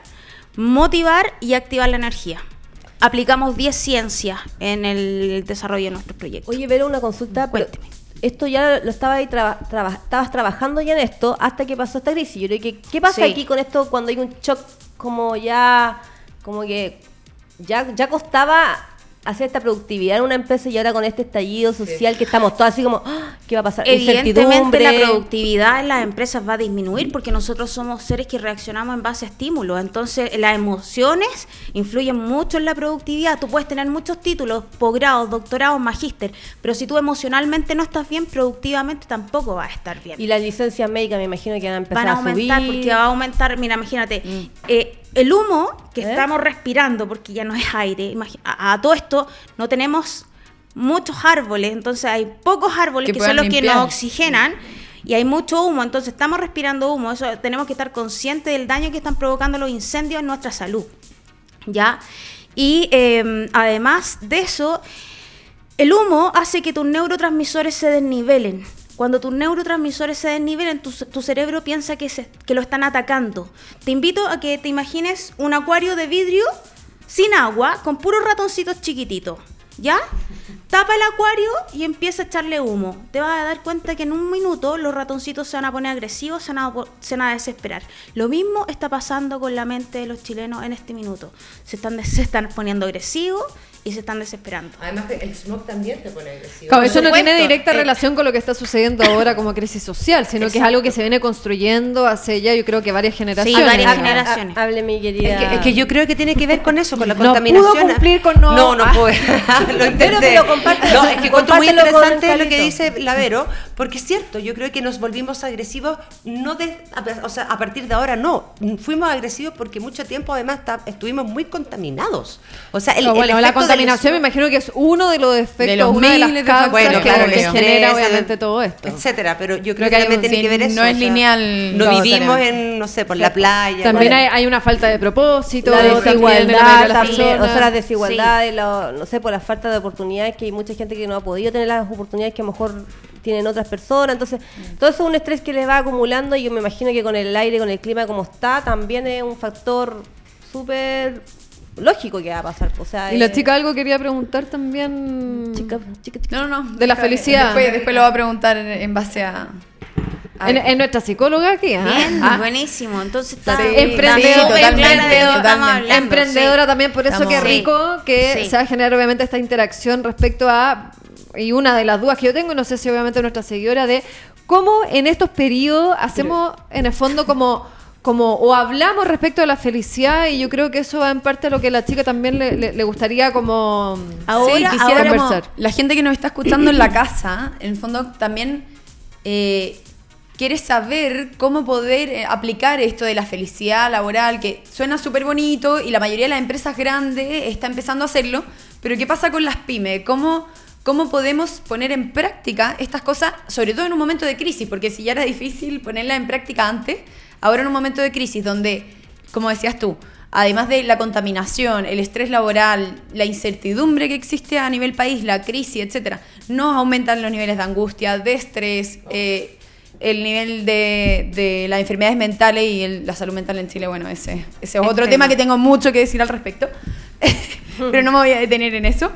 motivar y activar la energía aplicamos 10 ciencias en el desarrollo de nuestros proyectos. Oye, pero una consulta, Cuénteme. esto ya lo estaba ahí estabas trabajando ya en esto hasta que pasó esta crisis. Yo creo que ¿qué pasa aquí con esto cuando hay un shock como ya como que ya ya costaba hacer esta productividad en una empresa y ahora con este estallido social que estamos todos así como, ah, ¿qué va a pasar? Evidentemente la productividad en las empresas va a disminuir porque nosotros somos seres que reaccionamos en base a estímulos. Entonces las emociones influyen mucho en la productividad. Tú puedes tener muchos títulos, posgrados, doctorados, magíster, pero si tú emocionalmente no estás bien, productivamente tampoco vas a estar bien. Y las licencias médicas me imagino que van a empezar van a, aumentar porque va a aumentar, mira, imagínate, mm. eh, el humo que ¿Eh? estamos respirando, porque ya no es aire, a, todo esto no tenemos muchos árboles, entonces hay pocos árboles que, son los que nos oxigenan y hay mucho humo, entonces estamos respirando humo, eso tenemos que estar conscientes del daño que están provocando los incendios en nuestra salud. ¿Ya? Y em, además de eso, el humo hace que tus neurotransmisores se desnivelen. Cuando tus neurotransmisores se desnivelen, tu, cerebro piensa que, lo están atacando. Te invito a que te imagines un acuario de vidrio sin agua, con puros ratoncitos chiquititos. ¿Ya? tapa el acuario y empieza a echarle humo. Te vas a dar cuenta que en un minuto los ratoncitos se van a poner agresivos, se van a, desesperar. Lo mismo está pasando con la mente de los chilenos en este minuto. Se están poniendo agresivos y se están desesperando. Además, el smog también te pone agresivo. Claro, eso no tiene directa eh, relación con lo que está sucediendo ahora como crisis social, sino que es algo que se viene construyendo hace ya, yo creo que varias generaciones. Sí, varias generaciones. hable, mi querida. Es que, yo creo que tiene que ver con eso, con la contaminación. Pudo cumplir con no. No, no ah. puede. lo intenté. Pero, no, es que encuentro muy interesante lo que dice Lavero, porque es cierto, yo creo que nos volvimos agresivos, no de, o sea, a partir de ahora no. Fuimos agresivos porque mucho tiempo además estuvimos muy contaminados. O sea, el, bueno, la contaminación me imagino que es uno de los efectos, de los una de las causas bueno, claro, que, genera obviamente todo esto. Etcétera, pero yo creo que también tiene que ver eso. No es lineal. No vivimos en, no sé, por la playa. También hay, una falta de propósito. La desigualdad también, o sea, las desigualdades, no sé, por la falta de oportunidades, que hay mucha gente que no ha podido tener las oportunidades que a lo mejor tienen otras personas. Entonces, mm. todo eso es un estrés que les va acumulando y yo me imagino que con el aire, con el clima como está, también es un factor súper lógico que va a pasar. O sea, y la chica algo quería preguntar también. Chica, chica, chica. No, no, de la felicidad. Después, lo va a preguntar en base a. En, nuestra psicóloga aquí, ¿ah? Bien, ah. buenísimo. Entonces está sí, emprendedora, emprendedora también, por eso que rico que se va a generar obviamente esta interacción respecto a y una de las dudas que yo tengo, no sé si obviamente nuestra seguidora, de cómo en estos periodos hacemos en el fondo como como o hablamos respecto a la felicidad y yo creo que eso va en parte a lo que a la chica también le, gustaría como ahora, quisiera conversar. la gente que nos está escuchando en la casa, en el fondo también eh, quiere saber cómo poder eh, aplicar esto de la felicidad laboral, que suena súper bonito y la mayoría de las empresas grandes está empezando a hacerlo, pero ¿qué pasa con las pymes? ¿Cómo, ¿Cómo podemos poner en práctica estas cosas, sobre todo en un momento de crisis? Porque si ya era difícil ponerla en práctica antes, Ahora en un momento de crisis donde, como decías tú, además de la contaminación, el estrés laboral, la incertidumbre que existe a nivel país, la crisis, etcétera, nos aumentan los niveles de angustia, de estrés, eh, el nivel de, de, las enfermedades mentales y la salud mental en Chile, bueno, ese, ese es otro tema que tengo mucho que decir al respecto, pero no me voy a detener en eso.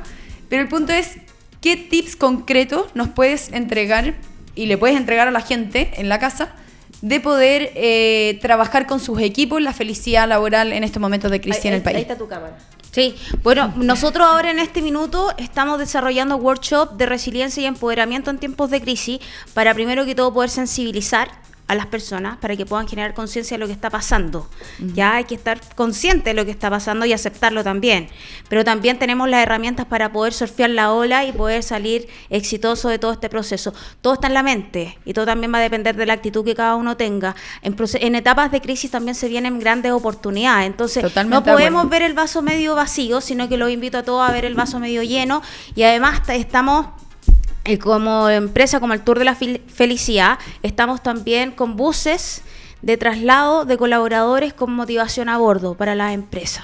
Pero el punto es, ¿qué tips concretos nos puedes entregar y le puedes entregar a la gente en la casa de poder eh, trabajar con sus equipos la felicidad laboral en estos momentos de crisis en el país. Ahí está tu cámara. Sí, bueno, nosotros ahora en este minuto estamos desarrollando workshop de resiliencia y empoderamiento en tiempos de crisis para primero que todo poder sensibilizar a las personas para que puedan generar conciencia de lo que está pasando. Ya hay que estar consciente de lo que está pasando y aceptarlo también. Pero también tenemos las herramientas para poder surfear la ola y poder salir exitoso de todo este proceso. Todo está en la mente y todo también va a depender de la actitud que cada uno tenga. En, etapas de crisis también se vienen grandes oportunidades. Entonces, no podemos ver el vaso medio vacío, sino que los invito a todos a ver el vaso medio lleno y además estamos y como empresa, como el Tour de la Felicidad, estamos también con buses de traslado de colaboradores con motivación a bordo para las empresas.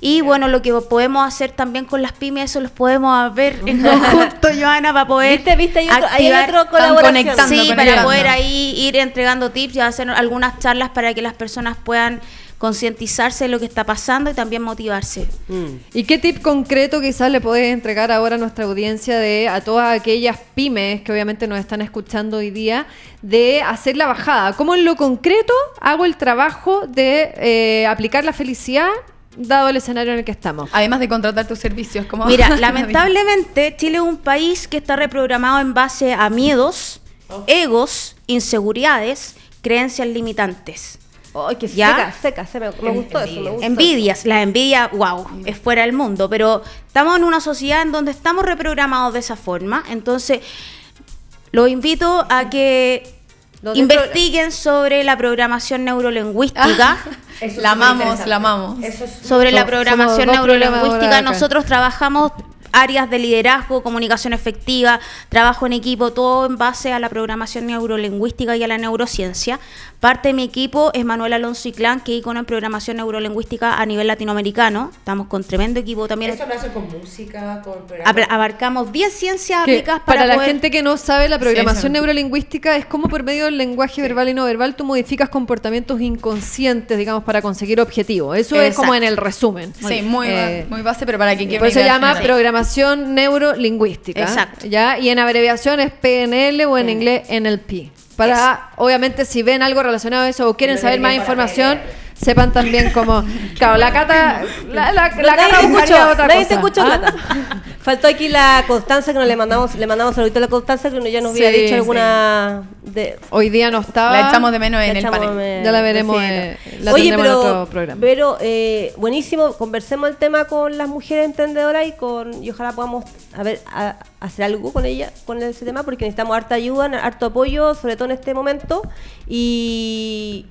Y bueno, lo que podemos hacer también con las pymes, eso los podemos ver en conjunto, Joana, para poder. ¿Viste? ¿Viste? Hay otro, hay otro colaboración. Sí, para poder ahí ir entregando tips y hacer algunas charlas para que las personas puedan concientizarse de lo que está pasando y también motivarse. Mm. ¿Y qué tip concreto quizás le puedes entregar ahora a nuestra audiencia de a todas aquellas pymes que obviamente nos están escuchando hoy día de hacer la bajada? ¿Cómo en lo concreto hago el trabajo de eh, aplicar la felicidad dado el escenario en el que estamos. Además de contratar tus servicios. Como Mira, lamentablemente Chile es un país que está reprogramado en base a miedos, oh. egos, inseguridades, creencias limitantes. ¡Ay, qué seca, seca, seca! Me, gustó eso, me gustó Envidias, la envidia, wow, es fuera del mundo, pero estamos en una sociedad en donde estamos reprogramados de esa forma, entonces los invito a que investiguen sobre la programación neurolingüística. la amamos, la amamos. sobre la programación neurolingüística, nosotros trabajamos áreas de liderazgo, comunicación efectiva, trabajo en equipo, todo en base a la programación neurolingüística y a la neurociencia. Parte de mi equipo es Manuel Alonso y Clan, que icono en programación neurolingüística a nivel latinoamericano. Estamos con tremendo equipo también. ¿Eso lo hace con música, con Abarcamos 10 ciencias aplicadas para, para la gente que no sabe, la programación neurolingüística es como por medio del lenguaje verbal y no verbal tú modificas comportamientos inconscientes, digamos, para conseguir objetivos. Eso es como en el resumen. Sí, muy, eh, muy base, pero para que Por eso se llama programación programación neurolingüística. Exacto. ¿ya? Y en abreviación es PNL o en inglés NLP. Para, obviamente, si ven algo relacionado a eso o quieren saber más información sepan también cómo. Claro, la cata. La, la, la cata escucha otra nadie te escuchó, ¿Ah? Faltó aquí la Constanza que nos le mandamos, le mandamos saludito a la Constanza que ya nos había dicho alguna. De... Hoy día no estaba. La echamos de menos en el panel. ya la veremos. Eh, la Oye, pero, en otro programa. Pero eh, buenísimo, conversemos el tema con las mujeres emprendedoras y con y ojalá podamos a ver, a, hacer algo con ella, con ese tema, porque necesitamos harta ayuda, harto apoyo, sobre todo en este momento. Y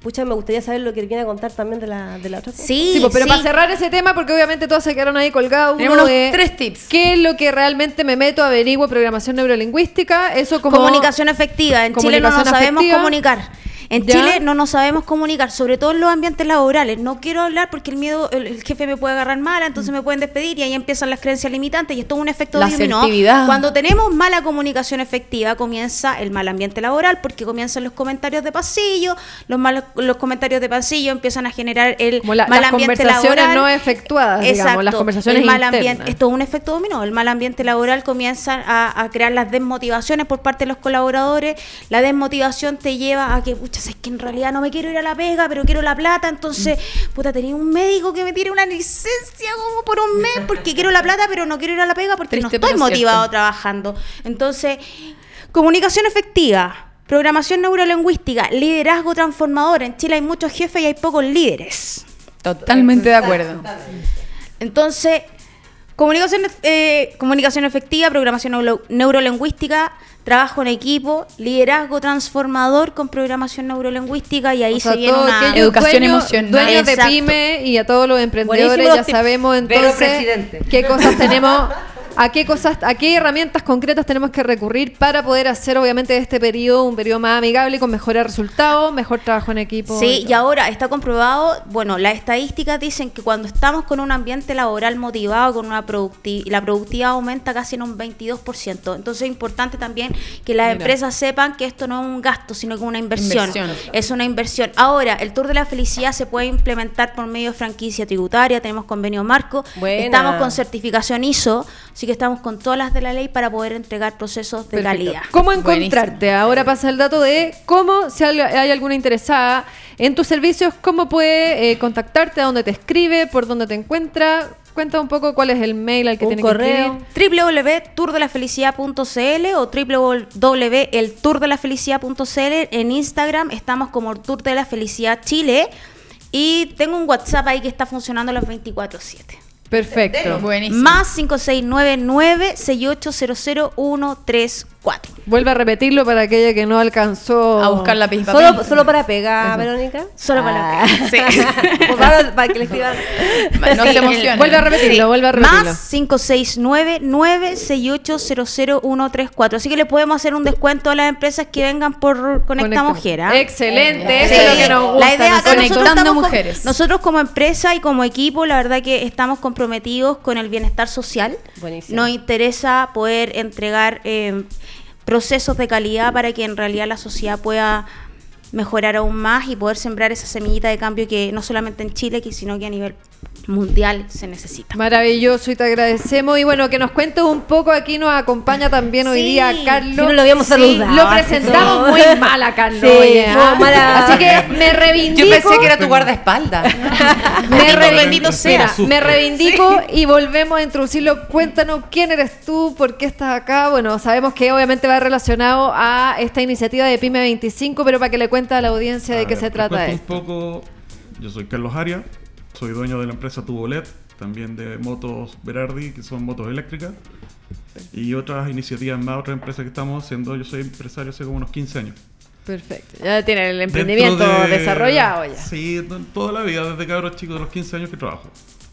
Pucha, me gustaría saber lo que viene a contar también de la, de la otra cosa. Sí, sí pues, pero para cerrar ese tema, porque obviamente todos se quedaron ahí colgados. Tenemos tres tips. ¿Qué es lo que realmente me meto, averiguo programación neurolingüística? Eso como... Comunicación efectiva. En Chile no nos sabemos comunicar. En Chile no nos sabemos comunicar, sobre todo en los ambientes laborales. No quiero hablar porque el miedo, el, jefe me puede agarrar mala, entonces me pueden despedir y ahí empiezan las creencias limitantes y esto es un efecto la dominó. Cuando tenemos mala comunicación efectiva, comienza el mal ambiente laboral porque comienzan los comentarios de pasillo, los malos, los comentarios de pasillo empiezan a generar el mal las conversaciones no efectuadas, digamos, las conversaciones el mal ambiente, esto es un efecto dominó. El mal ambiente laboral comienza a, a, crear las desmotivaciones por parte de los colaboradores. La desmotivación te lleva a que, pucha, es que en realidad no me quiero ir a la pega, pero quiero la plata, entonces, puta, tenía un médico que me tire una licencia como por un mes porque quiero la plata, pero no quiero ir a la pega porque no estoy motivado trabajando. Entonces, comunicación efectiva. Programación neurolingüística, liderazgo transformador. En Chile hay muchos jefes y hay pocos líderes. Totalmente de acuerdo. Entonces, comunicación, eh, comunicación efectiva, programación neurolingüística, trabajo en equipo, liderazgo transformador con programación neurolingüística y ahí se viene una educación emocional. Dueños de pyme y a todos los emprendedores ya sabemos entonces qué cosas tenemos ¿A qué cosas, a qué herramientas concretas tenemos que recurrir para poder hacer, obviamente, este periodo un periodo más amigable con mejores resultados, mejor trabajo en equipo? Sí, y, ahora está comprobado, bueno, las estadísticas dicen que cuando estamos con un ambiente laboral motivado, con una la productividad aumenta casi en un 22%. Entonces es importante también que las empresas sepan que esto no es un gasto, sino que es una inversión. Es una inversión. Ahora, el Tour de la Felicidad se puede implementar por medio de franquicia tributaria, tenemos convenio marco, estamos con certificación ISO, así que estamos con todas las de la ley para poder entregar procesos de calidad. ¿Cómo encontrarte? Ahora pasa el dato de cómo, si hay alguna interesada en tus servicios, cómo puede eh, contactarte, a dónde te escribe, por dónde te encuentra. Cuenta un poco cuál es el mail al que tiene correo. que escribir. www.tourdelafelicidad.cl o www.eltourdelafelicidad.cl. En Instagram estamos como Tour de la Felicidad Chile. Y tengo un WhatsApp ahí que está funcionando las 24-7. Perfecto. Buenísimo. Más 5699 6800134. Vuelve a repetirlo para aquella que no alcanzó a buscar la pista. ¿Solo, ¿Solo para pegar, Verónica? Solo para ah. pegar. Sí. Por favor, para que le escriban. No se emocionen. Vuelve a repetirlo, vuelve a repetirlo. Más 569-968-00134. Así que le podemos hacer un descuento a las empresas que vengan por Conecta, Mujer. Excelente, eso es lo que nos gusta. La idea conectando mujeres. nosotros como empresa y como equipo, la verdad que estamos comprometidos con el bienestar social. Buenísimo. Nos interesa poder entregar eh, procesos de calidad para que en realidad la sociedad pueda mejorar aún más y poder sembrar esa semillita de cambio que no solamente en Chile, sino que a nivel mundial se necesita. Maravilloso y te agradecemos. Y bueno, que nos cuentes un poco, aquí nos acompaña también hoy día Carlos. no lo habíamos saludado. Lo presentamos muy mal a Carlos. Sí, ¿ah? Así que me reivindico. Yo pensé que era tu guardaespaldas. me, reivindico, sea, me reivindico y volvemos a introducirlo. Cuéntanos quién eres tú, por qué estás acá. Bueno, sabemos que obviamente va relacionado a esta iniciativa de PYME 25, pero para que le cuente a la audiencia de qué se trata. Un poco, yo soy Carlos Arias soy dueño de la empresa Tubolet, también de motos Berardi, que son motos eléctricas. Y otras iniciativas más, otras empresas que estamos haciendo. Yo soy empresario hace como unos 15 años. Perfecto. Ya tiene el emprendimiento desarrollado ya. Sí, toda la vida, desde cabros chicos de los 15 años que trabajo.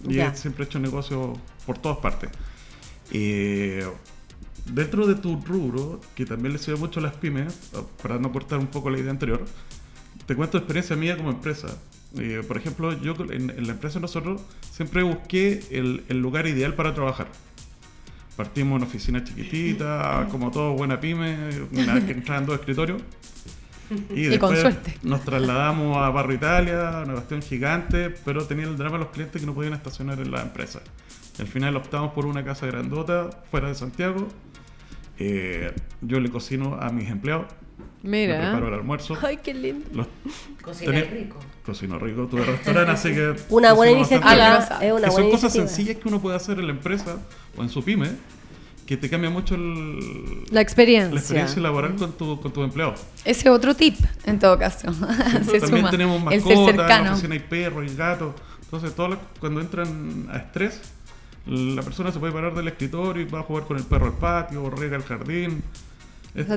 Y siempre he hecho negocio por todas partes. dentro de tu rubro, que también le sirve mucho a las pymes, para no cortar un poco la idea anterior, te cuento experiencia mía como empresa. Eh, por ejemplo, yo en, la empresa nosotros siempre busqué el, lugar ideal para trabajar. Partimos en una oficina chiquitita, como todo buena pyme, una que entraban dos escritorios. Y, después nos trasladamos a Barro Italia, una cuestión gigante, pero tenía el drama los clientes que no podían estacionar en la empresa. Al final optamos por una casa grandota fuera de Santiago. Eh, yo le cocino a mis empleados. Mira. preparo el almuerzo. Ay, qué lindo. Cocina rico. Cocino rico. Tuve restaurante, así que. Una buena iniciativa. Es una son cosas sencillas que uno puede hacer en la empresa o en su pyme que te cambia mucho la experiencia. La experiencia laboral con tu, con tu empleado. Ese otro tip, en todo caso. también tenemos mascotas, en la oficina hay perros y gatos. Entonces, todo cuando entran a estrés, la persona se puede parar del escritorio y va a jugar con el perro al patio o rega el jardín. Es,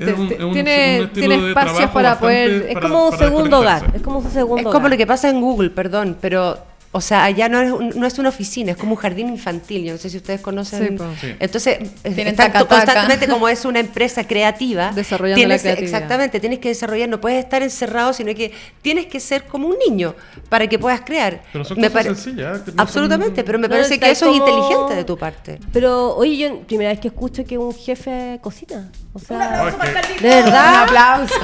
tiene, espacios para poder. Es como un segundo hogar. Es como un segundo Es como lo que pasa en Google, perdón, pero o sea, allá no es, no es una oficina, es como un jardín infantil. Yo no sé si ustedes conocen. Entonces, están constantemente como es una empresa creativa. Desarrollando la creatividad. Exactamente, tienes que desarrollar, no puedes estar encerrado, sino que tienes que ser como un niño para que puedas crear. Pero son cosas sencillas. ¿eh? Absolutamente, pero me parece que eso es inteligente de tu parte. Pero, oye, yo primera vez que escucho que un jefe cocina. O sea, un aplauso para De verdad. Un aplauso.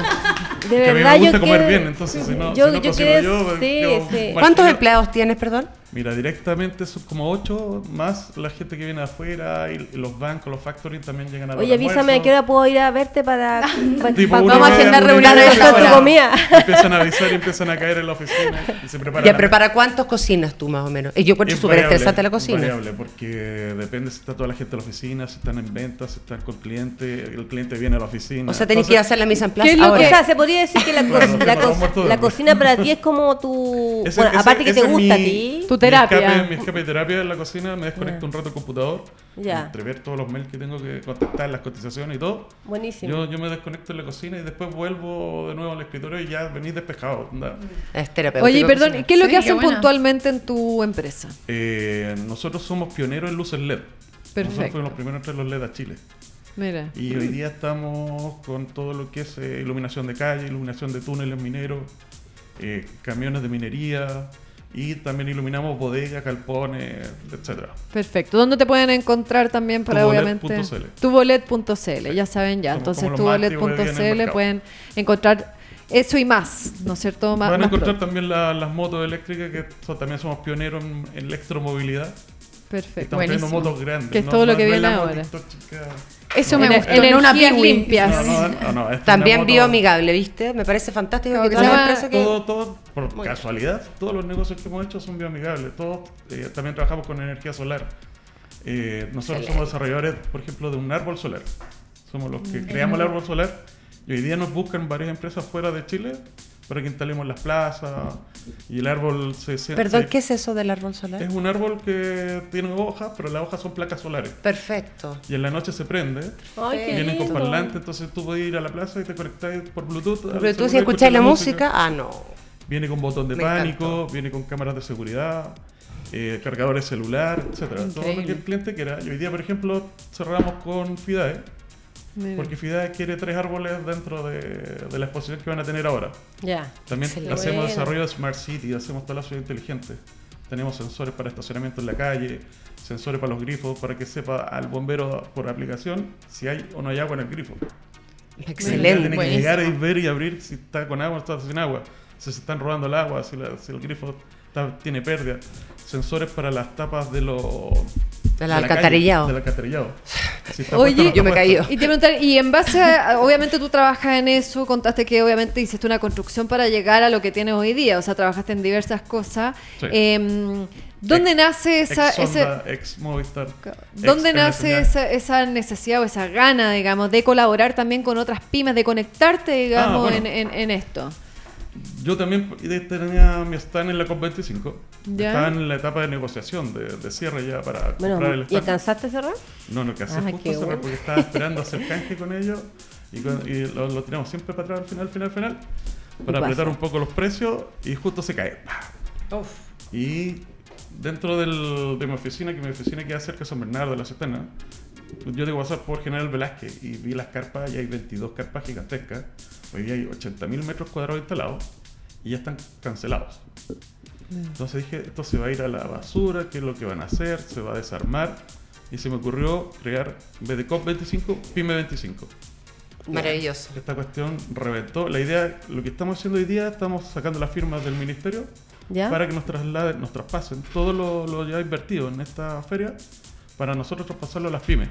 De verdad, a mí me gusta comer bien, entonces si no, yo, si no yo, sí, sí. ¿Cuántos empleados tienes, perdón? Mira, directamente son como ocho, más la gente que viene de afuera y los bancos, los factories también llegan a Oye, avísame a qué hora puedo ir a verte para... vamos a agendar reuniones de tu comida. Empiezan a avisar y empiezan a caer en la oficina y se preparan. Ya, pero ¿para cuántos cocinas tú más o menos? Yo encuentro súper estresante la cocina. Es variable, porque depende si está toda la gente en la oficina, si están en ventas, si están con el cliente, el cliente viene a la oficina. O sea, tenés que ir a hacer la misa en plaza. O sea, se podría decir que la, la, cocina para ti es como tu... bueno, aparte que te gusta a ti terapia. Mi escape, de terapia en la cocina, me desconecto un rato el computador. Ya. Entre ver todos los mails que tengo que contestar, las cotizaciones y todo. Buenísimo. Yo, yo me desconecto en la cocina y después vuelvo de nuevo al escritorio y ya venís despejado. Es terapeuta. Oye, perdón, ¿qué es lo que hacen puntualmente en tu empresa? Eh, nosotros somos pioneros en luces LED. Perfecto. Nosotros fuimos los primeros en traer los LED a Chile. Mira. Y hoy día estamos con todo lo que es eh, iluminación de calle, iluminación de túneles mineros, eh, camiones de minería, y también iluminamos bodegas, galpones, etcétera. Perfecto. ¿Dónde te pueden encontrar también para obviamente? Tubolet.cl, ya saben ya. Entonces tubolet.cl pueden encontrar eso y más, ¿no es cierto? Van a encontrar también las motos eléctricas, que también somos pioneros en, electromovilidad. Perfecto. Estamos teniendo motos grandes. Que es todo lo que viene ahora. Eso me gusta. En una limpias. También bioamigable, ¿viste? Me parece fantástico que empresa que... Todo, todo, por casualidad, todos los negocios que hemos hecho son bioamigables. Todos eh, también trabajamos con energía solar. Eh, nosotros somos desarrolladores, por ejemplo, de un árbol solar. Somos los que creamos el árbol solar. Y hoy día nos buscan varias empresas fuera de Chile para que instalemos las plazas y el árbol se... se Perdón, ¿qué es eso del árbol solar? Es un árbol que tiene hojas, pero las hojas son placas solares. Perfecto. Y en la noche se prende. Ay, Vienen con parlantes, entonces tú puedes ir a la plaza y te conectas por Bluetooth. Por Bluetooth y escucháis la música. Ah, no. Viene con botón de pánico, viene con cámaras de seguridad. Eh, cargadores celular, etcétera. Todo lo que el cliente quiera. Y hoy día, por ejemplo, cerramos con FIDAE, porque FIDA quiere tres árboles dentro de, la exposición que van a tener ahora. Ya. También hacemos desarrollo de Smart City, hacemos toda la ciudad inteligente. Tenemos sensores para estacionamiento en la calle, sensores para los grifos, para que sepa al bombero por aplicación si hay o no hay agua en el grifo. Excelente. Tiene que llegar y ver y abrir si está con agua o está sin agua. Si se están robando el agua, si, el grifo tiene pérdida. Sensores para las tapas de los del alcantarillado. del alcantarillado. Oye, yo me he caído. Y, te y en base a, obviamente tú trabajas en eso, contaste que obviamente hiciste una construcción para llegar a lo que tienes hoy día, o sea, trabajaste en diversas cosas. Em, ¿Dónde nace esa... Ex Movistar, ¿Dónde nace esa, esa, necesidad o esa gana, digamos, de colaborar también con otras pymes, de conectarte, digamos, ah, en, en esto? Yo también tenía mi stand en la COP25. Estaba en la etapa de negociación, de, cierre ya para comprar el stand. ¿Y alcanzaste a cerrar? No, no alcancé ah, justo a cerrar porque estaba esperando hacer canje con ellos y, lo, tiramos siempre para atrás al final, final, final, para apretar un poco los precios y justo se cae. Y dentro del, de mi oficina, que mi oficina queda cerca de San Bernardo de la Cetena, yo tengo que pasar por General Velázquez y vi las carpas y hay 22 carpas gigantescas. Hoy día hay 80.000 metros cuadrados instalados y ya están cancelados. Entonces dije, esto se va a ir a la basura, ¿qué es lo que van a hacer? Se va a desarmar. Y se me ocurrió crear, en vez de COP25, PYME 25. Maravilloso. Esta cuestión reventó. La idea, lo que estamos haciendo hoy día, estamos sacando las firmas del ministerio para que nos trasladen, nos traspasen todo lo, lo, ya invertido en esta feria para nosotros traspasarlo a las pymes.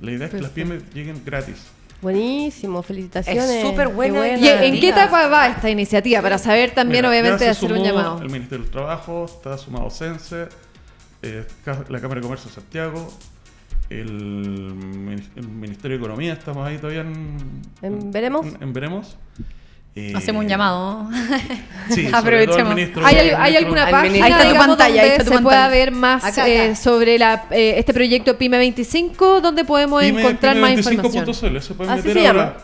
La idea es que las pymes lleguen gratis. Buenísimo, felicitaciones. Es súper buena. ¿Y en qué etapa va esta iniciativa? Para saber también, obviamente, de hacer un llamado. El Ministerio del Trabajo, está sumado Sense, eh, la Cámara de Comercio de Santiago, el, Ministerio de Economía, estamos ahí todavía en, Veremos. En, Veremos. Eh, Hacemos un llamado. Sí, Aprovechemos. ¿Hay, ¿Hay, alguna página ahí está tu pantalla, donde se pueda ver más eh, sobre la, eh, este proyecto PYME 25? donde podemos encontrar más información? Se pueden meter se llama.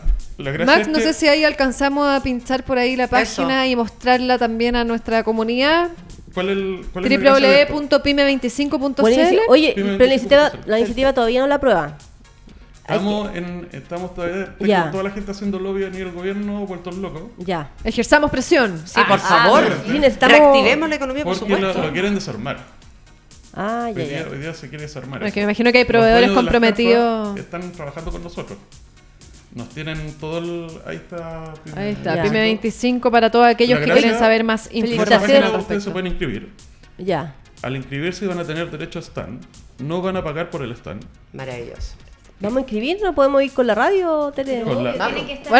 Max, no sé si ahí alcanzamos a pinchar por ahí la página y mostrarla también a nuestra comunidad. ¿Cuál es el www.pyme25.cl Oye, pero la iniciativa, la iniciativa todavía no la aprueba. Estamos, en, estamos todavía con toda la gente haciendo lobby a nivel gobierno vueltos locos. Ya. Ejerzamos presión. Sí, por ah, favor. Ah, Reactivemos la economía, por supuesto. Porque lo, quieren desarmar. Ah, ya, hoy, día, hoy día se quiere desarmar. Porque me imagino que hay proveedores comprometidos. Están trabajando con nosotros. Nos tienen todo el. Ahí está. Ahí está, PYME 25 para todos aquellos que quieren saber más información. Ustedes se pueden inscribir. Ya. Al inscribirse van a tener derecho a stand. No van a pagar por el stand. Maravilloso. ¿Vamos a inscribir? ¿No podemos ir con la radio, Tele? Bueno,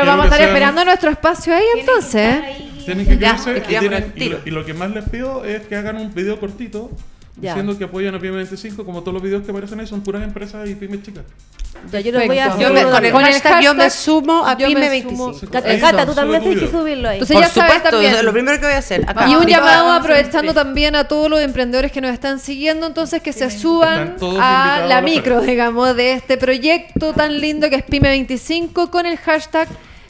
vamos a estar esperando nuestro espacio ahí entonces. Tienen que inscribirse y, lo, y, lo, que más les pido es que hagan un video cortito diciendo que apoyan a Pyme 25, como todos los videos que aparecen ahí son puras empresas y pymes chicas. Ya, yo, voy a yo me, con el hashtag, yo me sumo a Pyme 25. Cata, tú también tienes que subirlo ahí. Entonces Por ya supuesto, también. lo primero que voy a hacer. y un llamado aprovechando también a todos los emprendedores que nos están siguiendo, entonces que se suban a la micro, digamos, de este proyecto tan lindo que es Pyme 25 con el hashtag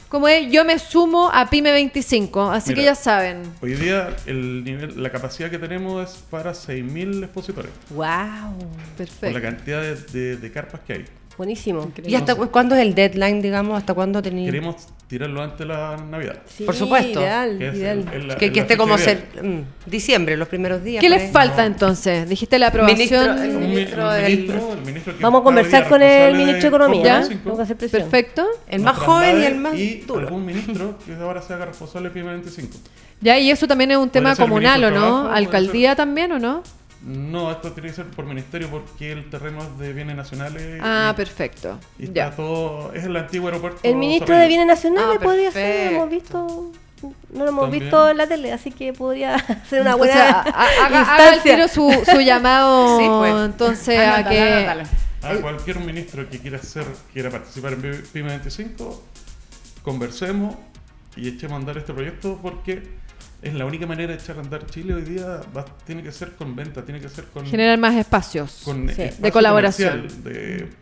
como es, yo me sumo a PyME 25, así que ya saben. Hoy día el nivel, la capacidad que tenemos es para 6.000 expositores. ¡Wow! Perfecto. Por la cantidad de, de carpas que hay. Buenísimo. ¿Y hasta cuándo es el deadline, digamos? ¿Hasta cuándo tenéis? Queremos tirarlo antes de la Navidad. Por supuesto. Ideal, ideal. que, esté como ser mm, diciembre, los primeros días. ¿Qué les falta entonces? Dijiste la aprobación. el ministro, Vamos a conversar con el ministro de Economía. Vamos a hacer Perfecto. El más joven y el más y algún ministro que ahora se haga responsable de 25. Ya, y eso también es un tema comunal, ¿o no? ¿Alcaldía también o no? No, esto tiene que ser por ministerio porque el terreno es de bienes nacionales. Ah, perfecto. Y está todo. Es el antiguo aeropuerto. El ministro de bienes nacionales ah, podría ser, hemos visto. No lo hemos visto en la tele, así que podría ser una buena. haga, el tiro su, su llamado pues. entonces a que. A cualquier ministro que quiera hacer, quiera participar en PYME 25, conversemos y echemos a andar este proyecto porque es la única manera de echar a andar Chile hoy día, tiene que ser con venta, tiene que ser con... Generar más espacios de colaboración.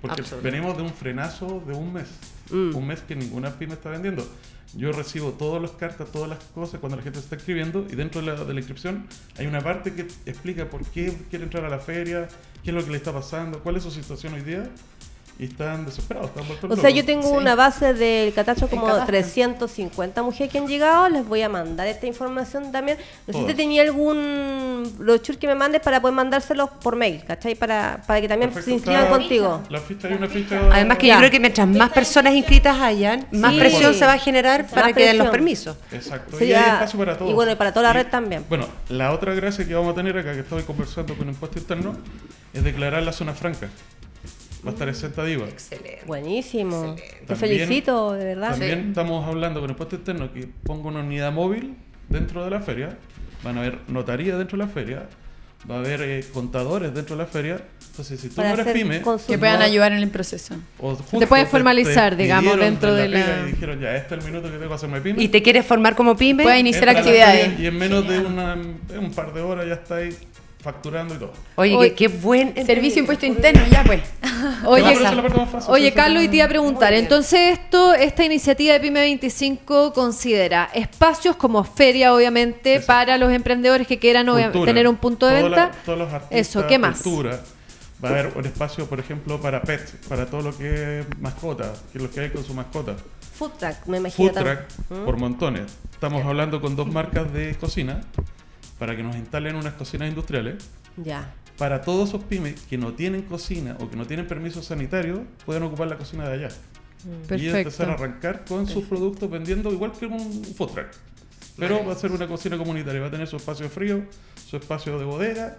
porque venimos de un frenazo de un mes, mm. un mes que ninguna pyme está vendiendo. Yo recibo todas las cartas, todas las cosas cuando la gente está escribiendo y dentro de la, de la inscripción hay una parte que explica por qué quiere entrar a la feria, qué es lo que le está pasando, cuál es su situación hoy día y están desesperados. Están o sea, yo tengo una base del catastro como 350 mujeres que han llegado. Les voy a mandar esta información también. No sé si tenía algún brochure que me mandes para poder mandárselos por mail, ¿cachai? Para, para que también se inscriban contigo. La ficha, hay una ficha. Además, que yo creo que mientras más personas inscritas hayan, más presión se va a generar para que den los permisos. Exacto. y hay espacio para todos. Y bueno, y para toda la red también. Bueno, la otra gracia que vamos a tener acá, que estoy conversando con Impuesto Interno, es declarar la zona franca va a estar exenta IVA. Excelente. Buenísimo. Te felicito, de verdad. También estamos hablando con el puesto externo que ponga una unidad móvil dentro de la feria. Van a haber notaría dentro de la feria. Va a haber eh, contadores dentro de la feria. Entonces, si tú no eres pyme, que puedan ayudar en el proceso. te puedes formalizar, digamos, dentro de la. Y dijeron, ya, este es el minuto que tengo que hacerme pyme. Y te quieres formar como pyme, puedes iniciar actividades. Y en menos de una, un par de horas ya estáis facturando y todo. Oye, qué, buen servicio impuesto interno, ya pues. Oye, oye Carlos, y te iba a preguntar, entonces esto, esta iniciativa de PYME 25 considera espacios como feria, obviamente, para los emprendedores que quieran tener un punto de venta. todos los artistas, Eso, ¿qué más? Va a haber un espacio, por ejemplo, para pets, para todo lo que es mascota, que es lo que hay con su mascota. Food truck, me imagino. Food truck, ¿Mm? por montones. Estamos hablando con dos marcas de cocina para que nos instalen unas cocinas industriales. Ya. Para todos esos pymes que no tienen cocina o que no tienen permiso sanitario, pueden ocupar la cocina de allá. Y empezar a arrancar con sus productos vendiendo igual que un food truck. Pero va a ser una cocina comunitaria, va a tener su espacio frío, su espacio de bodega,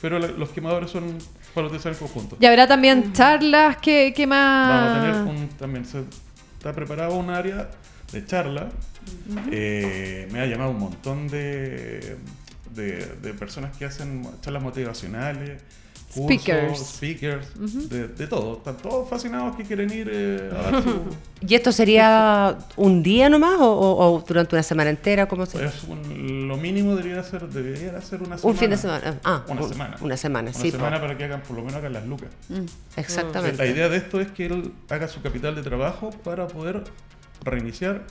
pero los quemadores son para utilizar en conjunto. Y habrá también charlas, ¿qué, más? Vamos a tener un, también, se está preparado un área de charla. Eh, me ha llamado un montón de, de personas que hacen charlas motivacionales speakers, speakers de, todo. Están todos fascinados que quieren ir eh, a dar su... ¿Y esto sería un día nomás o, durante una semana entera? ¿Cómo se pues Lo mínimo debería ser, debería ser una semana. Un fin de semana. Ah, una semana. Una semana, una semana para que hagan, por lo menos hagan las lucas. Mm. Exactamente. la idea de esto es que él haga su capital de trabajo para poder reiniciar,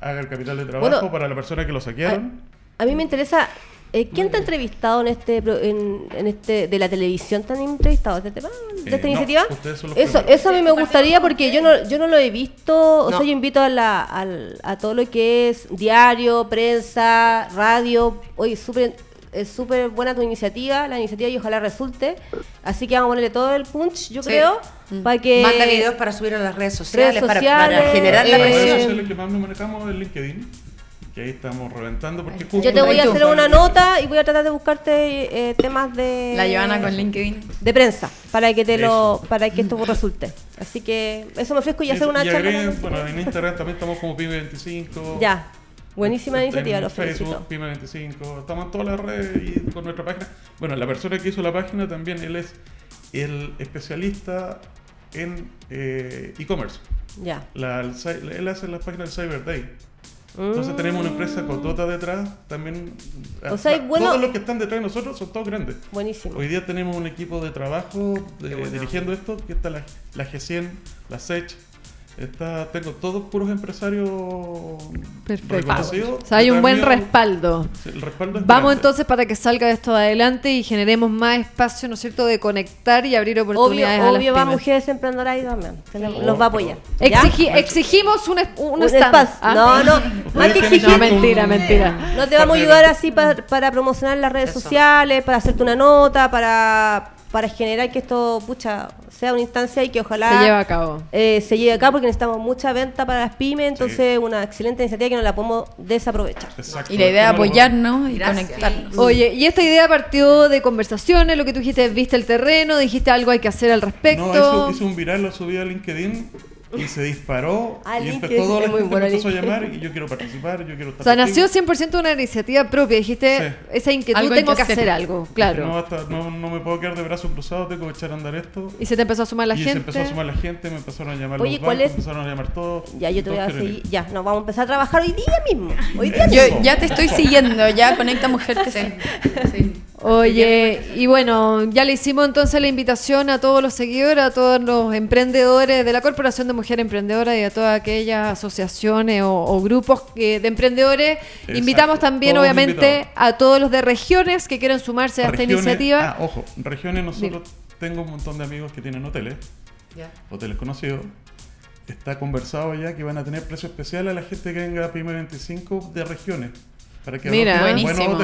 haga el capital de trabajo para la persona que lo saquearon. a mí me interesa eh, ¿Quién te ha entrevistado en este, en, este de la televisión? ¿Te han entrevistado este tema, de esta eh, iniciativa? eso, eso a mí me gustaría porque yo no, yo no lo he visto. O sea, yo invito a, la, a, todo lo que es diario, prensa, radio. Oye, súper es súper buena tu iniciativa, la iniciativa y ojalá resulte. Así que vamos a ponerle todo el punch, yo creo, mm. para que... Manda videos para subir a las redes sociales, para, generar la presión. que más nos manejamos es LinkedIn que ahí estamos reventando porque Yo te voy a hacer una nota y voy a tratar de buscarte eh, temas de la Joana con LinkedIn de prensa para que te lo para que esto resulte. Así que eso me ofrezco y hacer una charla. bueno, en Instagram también estamos como Pyme25. Ya. Buenísima iniciativa, en Facebook, Pyme25, estamos en todas las redes y con nuestra página. Bueno, la persona que hizo la página también, él es el especialista en eh, e-commerce. Ya. él hace la página del Cyber Day. Entonces tenemos una empresa cotota detrás, también... O sea, bueno, todos los que están detrás de nosotros son todos grandes. Buenísimo. Hoy día tenemos un equipo de trabajo dirigiendo esto, que está la, la G100, la SECH, Está, tengo todos puros empresarios Perfecto. O sea, hay un buen respaldo. el respaldo Vamos entonces para que salga esto adelante y generemos más espacio, ¿no es cierto?, de conectar y abrir oportunidades obvio, a obvio va Mujeres Emprendedoras ahí también. Los va a apoyar. exigimos un, un, espacio. ¿ah? No, no. Más que exigir. No, mentira, mentira. No te vamos a ayudar así para, para promocionar las redes sociales, para hacerte una nota, para para generar que esto, pucha, sea una instancia y que ojalá se lleve a cabo. Eh, se lleve a cabo porque necesitamos mucha venta para las pymes, entonces una excelente iniciativa que no la podemos desaprovechar. Y la idea es apoyarnos y conectarnos. Oye, y esta idea partió de conversaciones, lo que tú dijiste, viste el terreno, dijiste algo hay que hacer al respecto. No, eso hice un viral, lo subí a LinkedIn y se disparó y empezó, todo la gente me empezó a llamar y yo quiero participar, yo quiero estar O sea, nació 100% una iniciativa propia, dijiste, esa inquietud, tengo que hacer, algo, claro. No, no, me puedo quedar de brazos cruzados, tengo que echar a andar esto. Y se te empezó a sumar la y gente. se empezó a sumar la gente, me empezaron a llamar Oye, los bancos, me empezaron a llamar todos. Ya, yo te voy a seguir, ya, nos vamos a empezar a trabajar hoy día mismo. Hoy día yo ya te estoy siguiendo, ya Conecta Mujer sí. sí. Oye, y bueno, ya le hicimos entonces la invitación a todos los seguidores, a todos los emprendedores de la Corporación de Mujeres Emprendedoras y a todas aquellas asociaciones o, grupos de emprendedores. Invitamos también, obviamente, a todos los de regiones que quieran sumarse a esta iniciativa. Ah, ojo, regiones nosotros tengo un montón de amigos que tienen hoteles, hoteles conocidos. Está conversado ya que van a tener precio especial a la gente que venga a PYME 25 de regiones. Para que Mira, buenísimo.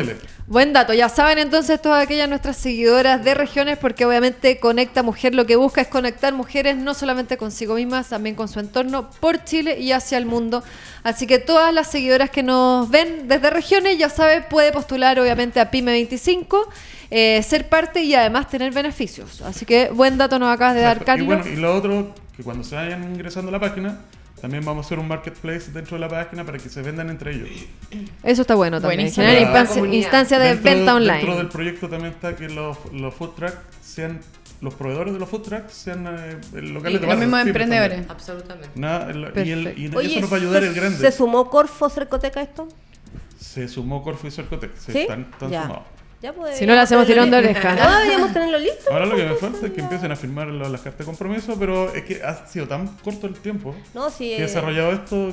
Buen dato. Ya saben entonces todas aquellas nuestras seguidoras de regiones, porque obviamente Conecta Mujer lo que busca es conectar mujeres no solamente consigo mismas, también con su entorno, por Chile y hacia el mundo. Así que todas las seguidoras que nos ven desde regiones, ya saben, puede postular obviamente a PYME 25, eh, ser parte y además tener beneficios. Así que buen dato nos acabas de dar, Carlos. Y, bueno, y lo otro, que cuando se vayan ingresando a la página, también vamos a hacer un marketplace dentro de la página para que se vendan entre ellos. Eso está bueno también. Generar instancia de venta online. Dentro del proyecto también está que los, los food trucks sean los proveedores de los food trucks sean eh, locales de Los mismos emprendedores. Absolutamente. y, el, y eso nos va a ayudar el grande. ¿Se sumó Corfo Cercoteca esto? Se sumó Corfo y Cercotec. ¿Sí? Están, están sumados. Si no le hacemos tirón de oreja. No, deberíamos tenerlo listo. Ahora lo que me falta es que empiecen a firmar las cartas de compromiso, pero es que ha sido tan corto el tiempo no, sí, que he desarrollado esto.